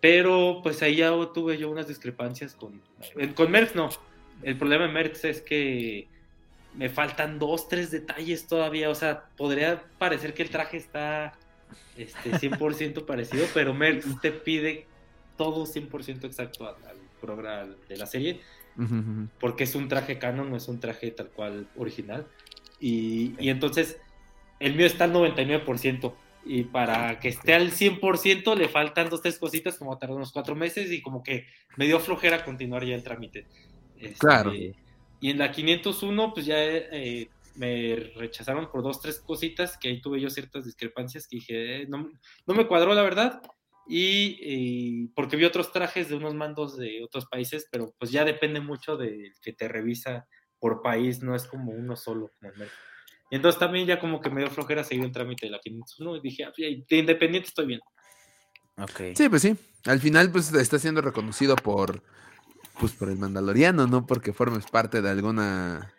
pero pues ahí ya tuve yo unas discrepancias con, eh, con Mercs, no. El problema de Mercs es que me faltan dos, tres detalles todavía. O sea, podría parecer que el traje está este, 100% parecido, pero Mercs te pide todo 100% exacto al, programa de la serie porque es un traje canon, no es un traje tal cual original. Y, y entonces el mío está al 99%. Y para que esté al 100% le faltan dos, tres cositas, como tardó unos cuatro meses y como que me dio flojera continuar ya el trámite. Este, Claro. Y en la 501 pues ya eh, me rechazaron por dos, tres cositas que ahí tuve yo ciertas discrepancias que dije, eh, no, no me cuadró la verdad. Y, y porque vi otros trajes de unos mandos de otros países, pero pues ya depende mucho del que te revisa por país, no es como uno solo. como Merck. Y entonces también ya como que me dio flojera seguir el trámite de la 501 y dije, ah, de independiente estoy bien. Sí, pues sí. Al final, pues está siendo reconocido por, pues, por el Mandaloriano, no porque formes parte de alguna,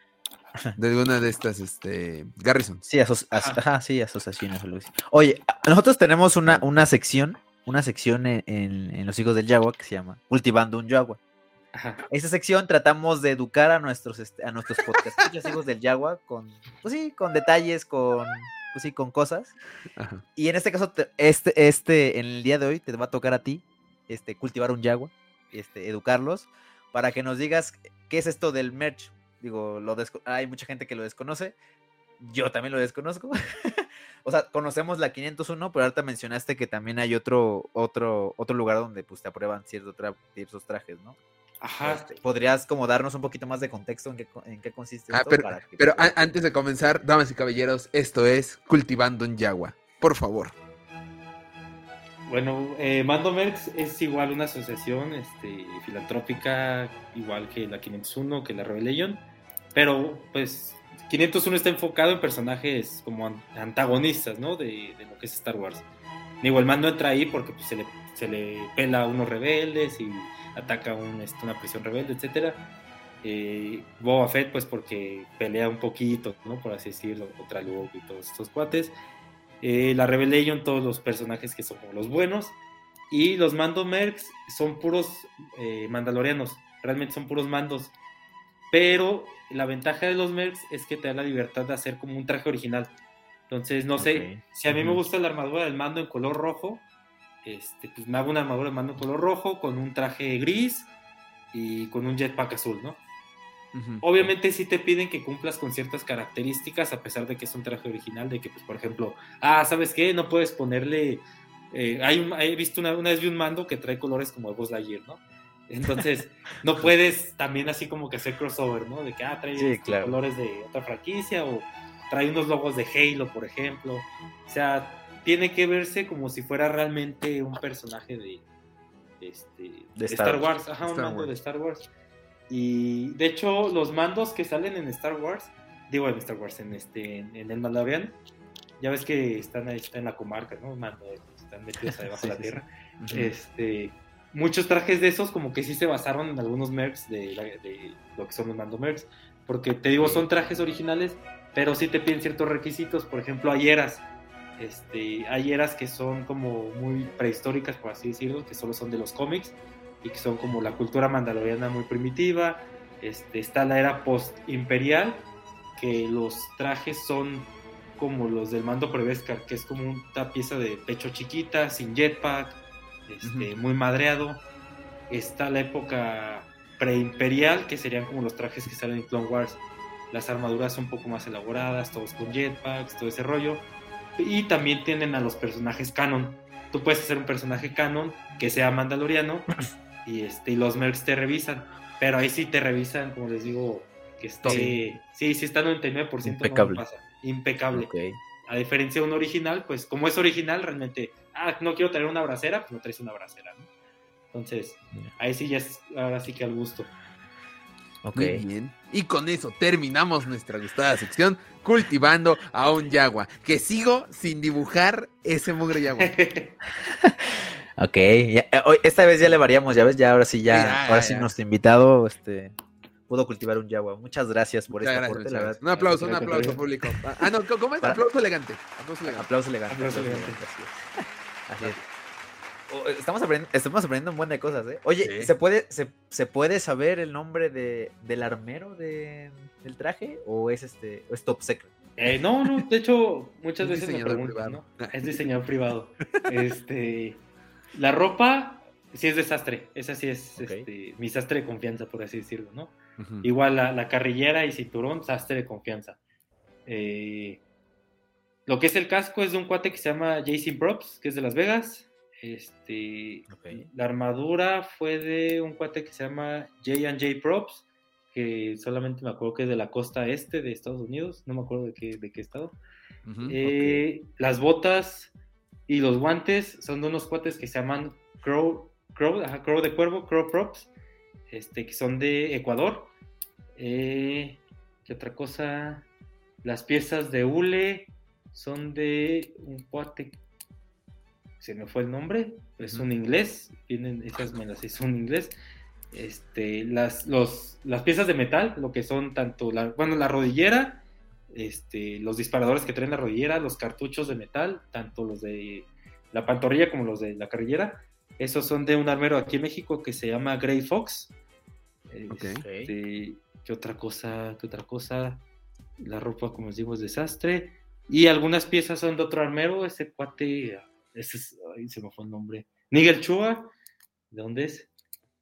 de alguna de estas, este, Garrison. Sí, aso- as- Ajá. ajá, sí, asociaciones. Oye, a- nosotros tenemos una, una sección, una sección en, en- en Los Hijos del Yagua que se llama Cultivando un Yagua. Ajá. Esta sección tratamos de educar a nuestros, este, a nuestros podcast, los hijos del Yagua, con, pues sí, con detalles, con, pues sí, con cosas. Ajá. Y en este caso, te- este, este, en el día de hoy te va a tocar a ti, este, cultivar un Yagua, este, educarlos, para que nos digas qué es esto del merch. Digo, lo hay mucha gente que lo desconoce, yo también lo desconozco. o sea, conocemos la 501, pero ahorita mencionaste que también hay otro, otro, otro lugar donde pues te aprueban ciertos tra- ciertos trajes, ¿no? Ajá. Este, ¿Podrías como darnos un poquito más de contexto en qué, en qué consiste Ah, esto? pero, para que- pero antes de comenzar, damas y caballeros, esto es Cultivando un Yagua. Por favor. Bueno, eh, Mando Mercs es igual una asociación este, filantrópica, igual que la 501, que la Rebellion, pero pues 501 está enfocado en personajes como an- antagonistas, ¿no? De, de lo que es Star Wars. Digo, el mando entra ahí porque pues, se, le, se le pela a unos rebeldes y ataca un, este, una prisión rebelde, etcétera. Eh, Boba Fett, pues porque pelea un poquito, ¿no? Por así decirlo, contra Luke y todos estos cuates. Eh, la Rebellion, todos los personajes que son como los buenos. Y los Mando Mercs son puros eh, mandalorianos, realmente son puros mandos. Pero la ventaja de los Mercs es que te da la libertad de hacer como un traje original. Entonces, no sé, Ok. si a mí me gusta la armadura del mando en color rojo, este, pues me hago una armadura de mando en color rojo con un traje gris y con un jetpack azul, ¿no? Obviamente sí te piden que cumplas con ciertas características, a pesar de que es un traje original, de que, pues, por ejemplo, ah, ¿sabes qué? No puedes ponerle... eh, hay un- he visto una, una vez vi un mando que trae colores como de Buzz Lightyear, ¿no? Entonces, no puedes también así como que hacer crossover, ¿no? De que, ah, trae Sí, claro. colores de otra franquicia o trae unos logos de Halo, por ejemplo. O sea, tiene que verse como si fuera realmente un personaje de, este, De Star, Star Wars, ajá, un mando Wars. de Star Wars. Y de hecho, los mandos que salen en Star Wars, digo en Star Wars, en este, en, el Mandalorian, ya ves que están ahí, está en la comarca, ¿no? Mando, están metidos ahí bajo Sí, la sí, tierra. Ujú. Este, muchos trajes de esos como que sí se basaron en algunos mercs de, la- de lo que son los mando mercs. Porque te digo, son trajes originales, pero sí te piden ciertos requisitos. Por ejemplo, hay eras. Este, hay eras que son como muy prehistóricas, por así decirlo, que solo son de los cómics y que son como la cultura mandaloriana muy primitiva. Este, está la era post-imperial, que los trajes son como los del mando Prevescar, que es como una pieza de pecho chiquita, sin jetpack, este, Ujú. muy madreado. Está la época preimperial, que serían como los trajes que salen en Clone Wars. Las armaduras un poco más elaboradas, todos con jetpacks, todo ese rollo. Y también tienen a los personajes canon. Tú puedes hacer un personaje canon que sea mandaloriano y, este, y los mercs te revisan. Pero ahí sí te revisan, como les digo, que esté... Sí. Sí, sí, está 99%. no Impecable. pasa. Impecable. A diferencia de un original, pues como es original, realmente, ah, no quiero traer una bracera, pues no traes una bracera, ¿no? Entonces, ahí sí ya es, ahora sí que al gusto. Ok. Muy bien. Y con eso terminamos nuestra gustada sección cultivando a un yagua. Que sigo sin dibujar ese mugre yagua. Ok, ya- eh, hoy- esta vez ya le variamos, ya ves, ya ahora sí, ya, ahora ya, sí ya. nuestro invitado, este, pudo cultivar un yagua. Muchas gracias por este aporte, la verdad. Un aplauso, un aplauso público. Ah, no, ¿cómo es? Para- Aplauso elegante. Aplauso elegante. Aplauso elegante. Aplauso aplauso elegante. Así es. Así es. Estamos aprendiendo, estamos aprendiendo un buen de cosas, ¿eh? Oye, Sí. ¿se, puede, se, se puede saber el nombre de, del armero de, del traje? ¿O es este o es top secret? Eh, no, no, de hecho, muchas Es veces me preguntan, privado. ¿no? Es diseñador privado. Este, la ropa sí es de sastre, esa sí es Ok. este, mi sastre de confianza, por así decirlo, ¿no? Igual la, la carrillera y cinturón, sastre de confianza. Eh, lo que es el casco es de un cuate que se llama Jason Props, que es de Las Vegas. Este. La armadura fue de un cuate que se llama J&J Props, que solamente me acuerdo que es de la costa este de Estados Unidos, no me acuerdo de qué, de qué estado. Eh, Las botas y los guantes son de unos cuates que se llaman Crow, Crow, ajá, Crow de Cuervo, Crow Props, este, que son de Ecuador. Eh, ¿Qué otra cosa? Las piezas de hule son de un cuate, se me fue el nombre, es un inglés, vienen, esas me las hizo un inglés. Este, las, los, las piezas de metal, lo que son tanto la, bueno, la rodillera, este, los disparadores que traen la rodillera, los cartuchos de metal, tanto los de la pantorrilla como los de la carrillera, esos son de un armero aquí en México que se llama Grey Fox. Ok. Este, ¿Qué otra cosa? ¿Qué otra cosa? La ropa, como les digo, es desastre. Y algunas piezas son de otro armero, ese cuate, ese es, ay, se me fue el nombre. Nigel Chua, ¿de dónde es?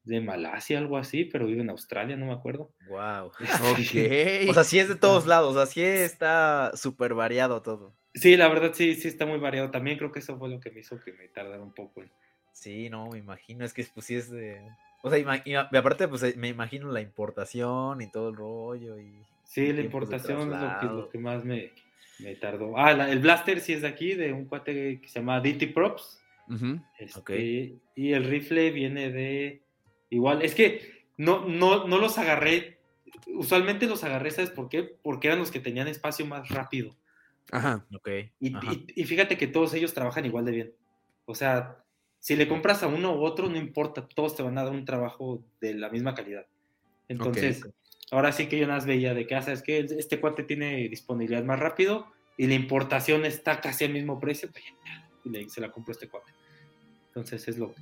De Malasia, algo así, pero vive en Australia, no me acuerdo. Wow. Ok. O sea, sí es de todos lados, así está súper variado todo. Sí, la verdad sí, sí está muy variado. También creo que eso fue lo que me hizo que me tardara un poco. en- Sí, no, me imagino, es que pues sí es de... O sea, y aparte pues eh, me imagino la importación y todo el rollo y... Sí, la importación es lo que, traslado. lo que más me, me tardó. Ah, la- el blaster sí es de aquí, de un cuate que se llama DT Props. Ujú. Este, Ok. Y el rifle viene de. Igual, es que no, no, no los agarré. Usualmente los agarré, ¿sabes por qué? Porque eran los que tenían espacio más rápido. Ajá. Ok. Y, ajá. y- y fíjate que todos ellos trabajan igual de bien. O sea, si le compras a uno u otro, no importa, todos te van a dar un trabajo de la misma calidad. Entonces, ahora sí que yo nada más veía de que, ah, ¿sabes qué? Este cuate tiene disponibilidad más rápido y la importación está casi al mismo precio, pues ya, y le, se la compro a este cuate. Entonces es lo que...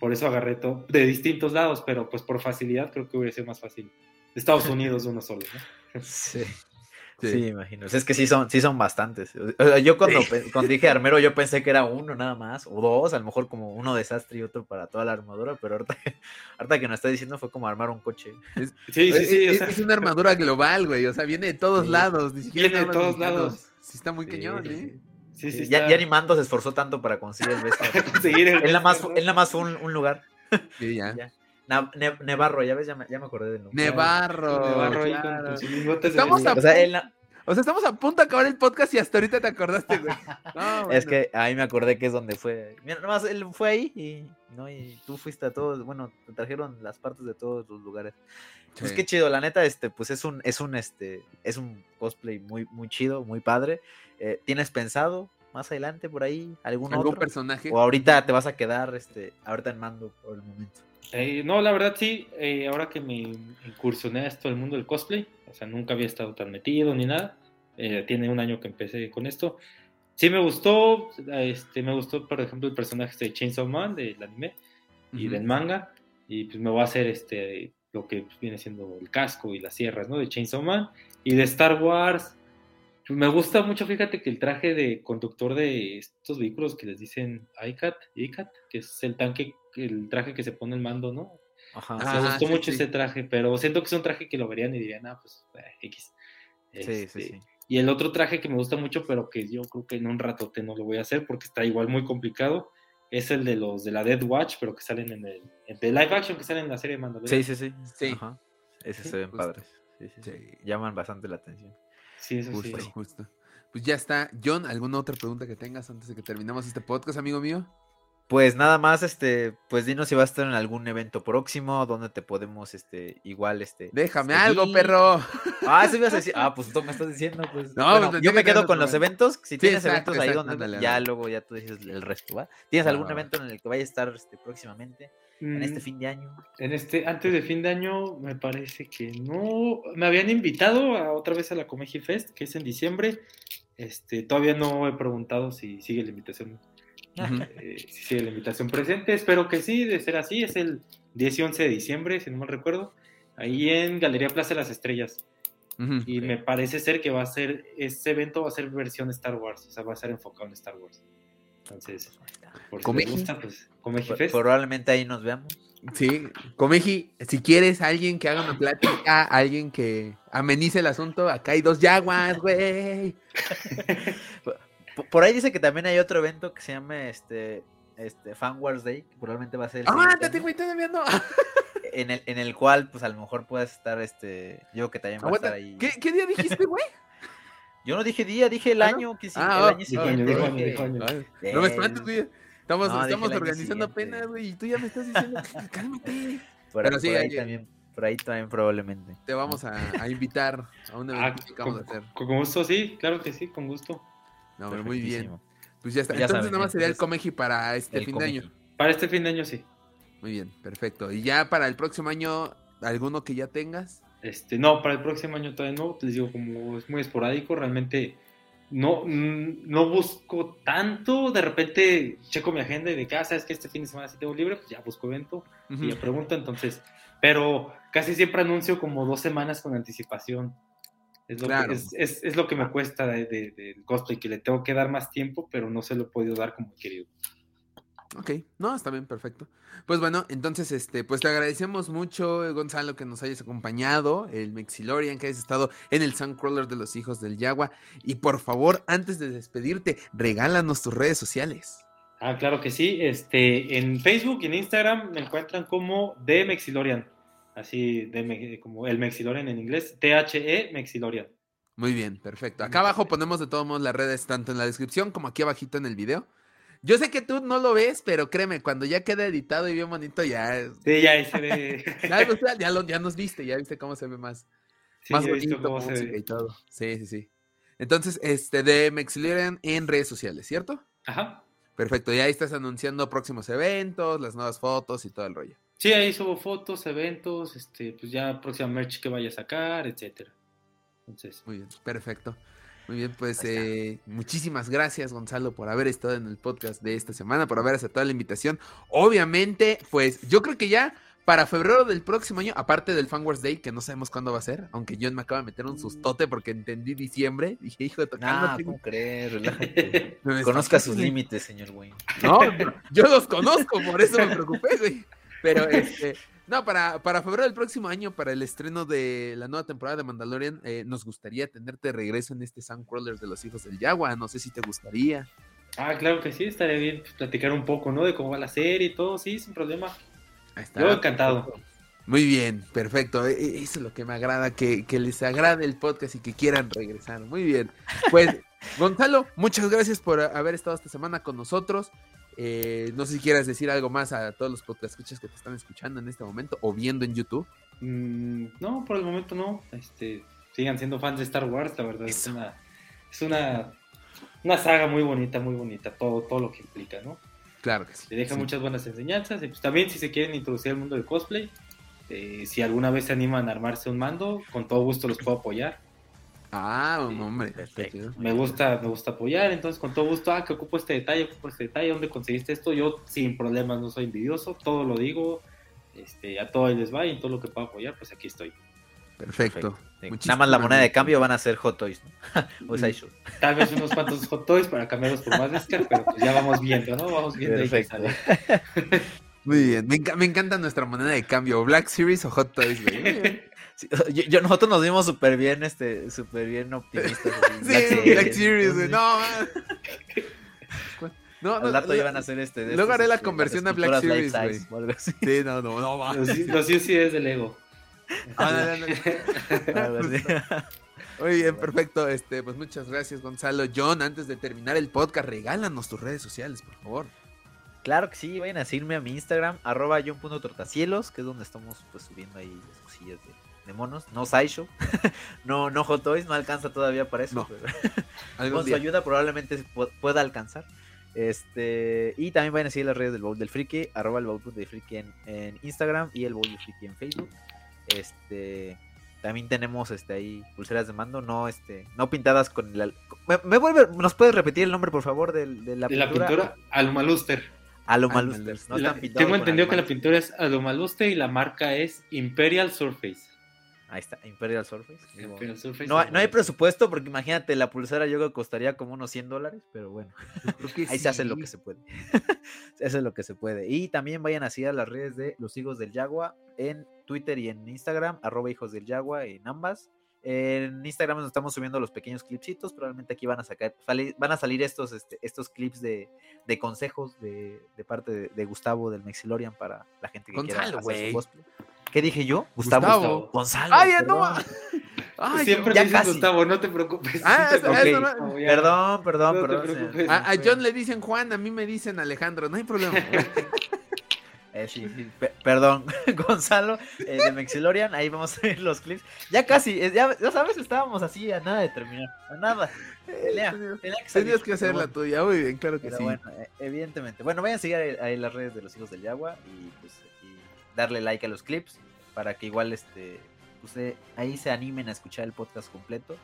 Por eso agarré todo de distintos lados, pero pues por facilidad creo que hubiera sido más fácil. De Estados Unidos uno solo, ¿no? Sí. Sí. Sí, me imagino. O sea, es que sí son, sí son bastantes. O sea, yo cuando, cuando dije armero, yo pensé que era uno nada más, o dos, a lo mejor como uno desastre y otro para toda la armadura, pero ahorita, ahorita que nos está diciendo fue como armar un coche. Sí, sí, sí. o es, sea, es una armadura global, güey. O sea, viene de todos Sí. lados. Ni siquiera Viene de todos lados. Sí, está muy Sí, cañón, sí, ¿eh? Sí, sí, ya, está- ya ni Mando se esforzó tanto para conseguir el bestia. seguir el él nada más, él nada más fue un, un lugar. Sí, ya. Ya. Ne- Nevarro, ya ves, ya me, ya me acordé del nombre. Nevarro. Nevarro claro. Estamos a- O sea, él, na- O sea, estamos a punto de acabar el podcast y hasta ahorita te acordaste, güey. No, Es que ahí me acordé que es donde fue. Mira, nomás él fue ahí y, no, y tú fuiste a todos. Bueno, te trajeron las partes de todos los lugares. Pues Sí. qué chido, la neta, este, pues es un, es un, este, es un cosplay muy, muy chido, muy padre. Eh, ¿Tienes pensado más adelante por ahí algún, ¿Algún otro? personaje? O ahorita te vas a quedar, este, ahorita en mando por el momento. Eh, no, la verdad sí, eh, ahora que me incursioné a esto del mundo del cosplay, o sea, nunca había estado tan metido ni nada, eh, tiene un año que empecé con esto. Sí me gustó, este, me gustó, por ejemplo, el personaje de Chainsaw Man del anime y del manga, y pues me voy a hacer este, lo que pues, viene siendo el casco y las sierras, ¿no? De Chainsaw Man. Y de Star Wars, pues, me gusta mucho, fíjate que el traje de conductor de estos vehículos que les dicen ICAT, ICAT, que es el tanque, el traje que se pone el mando, ¿no? Ajá. Ah, me gustó sí, mucho sí. ese traje, pero siento que es un traje que lo verían y dirían, ah, pues, eh, X. sí, sí, Este, sí. Y el otro traje que me gusta mucho, pero que yo creo que en un ratote no lo voy a hacer porque está igual muy complicado, es el de los de la Dead Watch, pero que salen en el en de live action que salen en la serie de Mandalorian. Sí, sí, sí. Sí. Ajá. Ese Sí, se ven justo. padres. Sí, sí, sí. Sí. Llaman bastante la atención. Sí, eso sí. Justo, justo. Pues ya está. John, ¿alguna otra pregunta que tengas antes de que terminemos este podcast, amigo mío? Pues nada más, este, pues dinos si vas a estar en algún evento próximo, donde te podemos, este, igual, este. Déjame seguir. algo, perro. Ah, eso ibas a decir. Ah, pues tú me estás diciendo, pues. No, Bueno, pues, yo me que quedo con los evento. eventos. Si Sí, tienes exacto, eventos ahí donde ándale, ya ándale. luego ya tú dices el resto, ¿va? ¿Tienes algún evento en el que vaya a estar este, próximamente? En este Mm, fin de año. En este, antes de fin de año, me parece que no. Me habían invitado a, otra vez a la Comeji Fest, que es en diciembre. Este, todavía no he preguntado si sigue la invitación. Eh, si sigue la invitación presente. Espero que sí, de ser así. Es el 10 y 11 de diciembre, si no mal recuerdo. Ahí en Galería Plaza de las Estrellas. Y me parece ser que va a ser. Este evento va a ser versión Star Wars. O sea, va a ser enfocado en Star Wars. Entonces, por si les gusta, pues Fest. Probablemente ahí nos veamos. Sí, Comeji, si quieres alguien que haga una plática, alguien que amenice el asunto, acá hay dos yaguas, güey. Por ahí dice que también hay otro evento que se llama este, este Fan Wars Day, que probablemente va a ser el año, güey, todavía no. en el, en el cual, pues a lo mejor puedas estar, este, yo que también va a estar ahí. ¿Qué, qué día dijiste, güey? Yo no dije día, dije el ¿Ah, año que sí, Ah, el oh, año siguiente. año, año, dije- dijo año. Ay, No me espantes, güey. Estamos, No, estamos organizando siguiente. apenas, güey, y tú ya me estás diciendo, que- cálmate. Por, Pero sí, por ahí hay- también, por ahí también probablemente. Te vamos a, a invitar a un Ah, evento que vamos a con, hacer. con gusto, sí, claro que sí, con gusto. No, pero muy bien. Pues ya está. Ya Entonces saben, nada más sería el Comeji para este fin Comeji. de año. Para este fin de año sí. Muy bien, perfecto. Y ya para el próximo año, ¿alguno que ya tengas? Este, no, para el próximo año todavía no, les digo, como es muy esporádico, realmente no, mm, no busco tanto, de repente checo mi agenda y de que, ah, sabes que este fin de semana sí tengo libre, pues ya busco evento y ya pregunto, entonces, pero casi siempre anuncio como dos semanas con anticipación. Es lo, Claro. que, es, es- es lo que me cuesta de, de- del cosplay, que le tengo que dar más tiempo, pero no se lo he podido dar como he querido. Ok, no, está bien, perfecto. Pues bueno, entonces, este, pues te agradecemos mucho, Gonzalo, que nos hayas acompañado, el Mexilorian, que hayas estado en el Suncrawler de los hijos del Yagua. Y por favor, antes de despedirte, regálanos tus redes sociales. Ah, claro que sí. Este, en Facebook y en Instagram me encuentran como The Mexilorian. Así de como el Mexilorian en inglés. T-H-E Mexilorian. Muy bien, perfecto. Acá abajo ponemos de todos modos las redes, tanto en la descripción como aquí abajito en el video. Yo sé que tú no lo ves, pero créeme, cuando ya queda editado y bien bonito, ya, Sí, ya se ve. ya, o sea, ya lo- ya nos viste, ya viste cómo se ve más, Sí, más bonito, cómo se ve. y todo. Sí, sí, sí. Entonces, este, de Mexilorian en redes sociales, ¿cierto? Ajá. Perfecto, y ahí estás anunciando próximos eventos, las nuevas fotos y todo el rollo. Sí, ahí subo fotos, eventos, este, pues ya próxima merch que vaya a sacar, etcétera. Entonces, Muy bien, perfecto. Muy bien, pues eh, muchísimas gracias Gonzalo por haber estado en el podcast de esta semana, por haber aceptado la invitación. Obviamente, pues yo creo que ya para febrero del próximo año, aparte del Fan Wars Day, que no sabemos cuándo va a ser, aunque John me acaba de meter un sustote porque entendí diciembre, dije, hijo de Ah, cálmate, ¿cómo güey". crees? Relájate. Conozca sus límites, señor Wayne. No, no, yo los conozco, por eso me preocupé, güey. Pero este, no, para, para febrero del próximo año, para el estreno de la nueva temporada de Mandalorian, eh, nos gustaría tenerte de regreso en este Soundcrawler de los hijos del Yagua. No sé si te gustaría. ah, claro que sí, estaría bien platicar un poco, ¿no? De cómo va la serie y todo, sí, sin problema. Ahí está. Yo encantado. Muy bien, perfecto. E, e, eso es lo que me agrada, que, que les agrade el podcast y que quieran regresar. Muy bien. Pues, Gonzalo, muchas gracias por haber estado esta semana con nosotros. Eh, no sé si quieras decir algo más a todos los podcast escuchas que te están escuchando en este momento o viendo en YouTube. Mm, no, por el momento no. Este, sigan siendo fans de Star Wars, la verdad. Es una, es una, una saga muy bonita, muy bonita, todo, todo lo que implica, ¿no? Claro que sí. Te deja sí. muchas buenas enseñanzas. Y pues también si se quieren introducir al mundo del cosplay, eh, si alguna vez se animan a armarse un mando, con todo gusto los puedo apoyar. Ah, un hombre. perfecto. Me gusta, me gusta apoyar, entonces con todo gusto, ah, que ocupo este detalle, ocupo este detalle, ¿dónde conseguiste esto? Yo sin problemas, no soy envidioso, todo lo digo, este, a todo ahí les va y en todo lo que pueda apoyar, pues aquí estoy. Perfecto. Sí, Nada más la moneda de cambio van a ser Hot Toys, ¿no? o. Tal vez unos cuantos hot toys para cambiarlos por más Scar, pero pues ya vamos viendo, ¿no? Vamos viendo Perfecto. Muy bien. Me, enca- me encanta nuestra moneda de cambio. Black Series o Hot Toys, güey. Sí, yo- yo- nosotros nos vimos súper bien, este, súper bien optimistas. Sí, Black Series, güey. sí. No, man. No, no, Al rato no, iban a hacer este. de luego haré la conversión a Black Series, así. Sí, no, no, no, va. Los, UC es de Lego. Ah, no, no, no. Muy bien, perfecto. Este, pues muchas gracias, Gonzalo. John, antes de terminar el podcast, regálanos tus redes sociales, por favor. Claro que sí, vayan a seguirme a mi Instagram, arroba john.tortacielos, que es donde estamos pues subiendo ahí las cosillas de monos. No Sideshow, no, no Hot Toys, no alcanza todavía para eso, No. pero Algún con su día. ayuda probablemente pu- pueda alcanzar. Este, y también vayan a seguir las redes del Bowl del Friki, arroba el Bowl del Friki en, en Instagram y el Bowl del Friki en Facebook. Este, también tenemos este ahí pulseras de mando, no este, no pintadas con el me, me vuelve, ¿nos puedes repetir el nombre por favor del- de, la De la pintura? Alumaluster. Alumaluster. No La- tengo entendido que la pintura es Alumaluster y la marca es Imperial Surface. Ahí está, Imperial Surface. Imperial Surface. No, hay- no hay presupuesto porque imagínate, la pulsera yo creo que costaría como unos 100 dólares, pero bueno, Creo que ahí se hace lo que se puede. se hace lo que se puede. Y también vayan así a las redes de los hijos del Yagua en Twitter y en Instagram, arroba hijos del Yagua en ambas. En Instagram nos estamos subiendo los pequeños clipsitos, probablemente aquí van a sacar, van a salir estos, este, estos clips de, de consejos de, de parte de, de Gustavo del Mexilorian para la gente que quiera Gonzalo, hacer su cosplay. ¿Qué dije yo? Gustavo. Gustavo. Gonzalo. ¡Ay, ya no! Ay, Siempre ya dicen casi. Gustavo, no te preocupes. Ah, Sí te no-. Perdón, perdón, te perdón. A, a John le dicen Juan, a mí me dicen Alejandro, no hay problema. Eh, sí, sí, pe- perdón, Gonzalo, eh, de Mexilorian, ahí vamos a ver los clips. Ya casi, eh, ya, ya sabes, estábamos así a nada de terminar, a nada. Pelea, Tenías- pelea que salir, Tenías que hacer la bueno, tuya, muy bien, claro que Pero sí. bueno, evidentemente. Bueno, vayan a seguir ahí, ahí las redes de los hijos del Yagua y pues y darle like a los clips para que igual este pues, eh, ahí se animen a escuchar el podcast completo.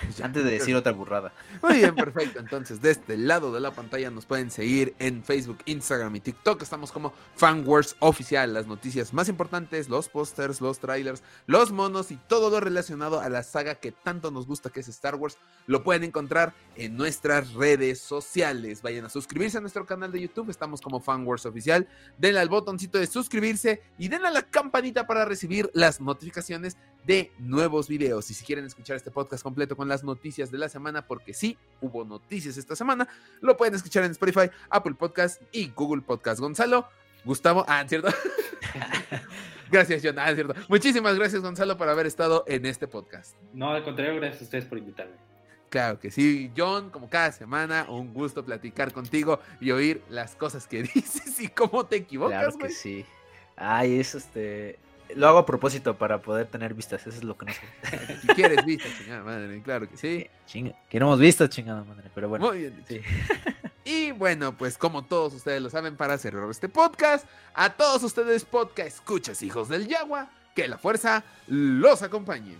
Pues. Antes de decir otra burrada. Muy bien, perfecto. Entonces, de este lado de la pantalla nos pueden seguir en Facebook, Instagram y TikTok. Estamos como FanWars Oficial. Las noticias más importantes, los pósters, los trailers, los monos y todo lo relacionado a la saga que tanto nos gusta que es Star Wars, lo pueden encontrar en nuestras redes sociales. Vayan a suscribirse a nuestro canal de YouTube. Estamos como FanWars Oficial. Denle al botoncito de suscribirse y denle a la campanita para recibir las notificaciones de nuevos videos. Y si quieren escuchar este podcast completo con las noticias de la semana, porque sí, hubo noticias esta semana, lo pueden escuchar en Spotify, Apple Podcast y Google Podcast. Gonzalo, Gustavo, ah, ¿cierto? gracias, John, ah, ¿cierto? Muchísimas gracias, Gonzalo, por haber estado en este podcast. No, al contrario, gracias a ustedes por invitarme. Claro que sí, John, como cada semana, un gusto platicar contigo y oír las cosas que dices y cómo te equivocas, Claro que sí. Ay, es este. Lo hago a propósito para poder tener vistas. Eso es lo que no sé. Si quieres, viste, chingada madre, claro que sí. Chinga, queremos vistas, chingada madre. Pero bueno. Muy bien sí. Y bueno, pues como todos ustedes lo saben, para cerrar este podcast, a todos ustedes podcast escuchas hijos del Yagua, que la fuerza los acompañe.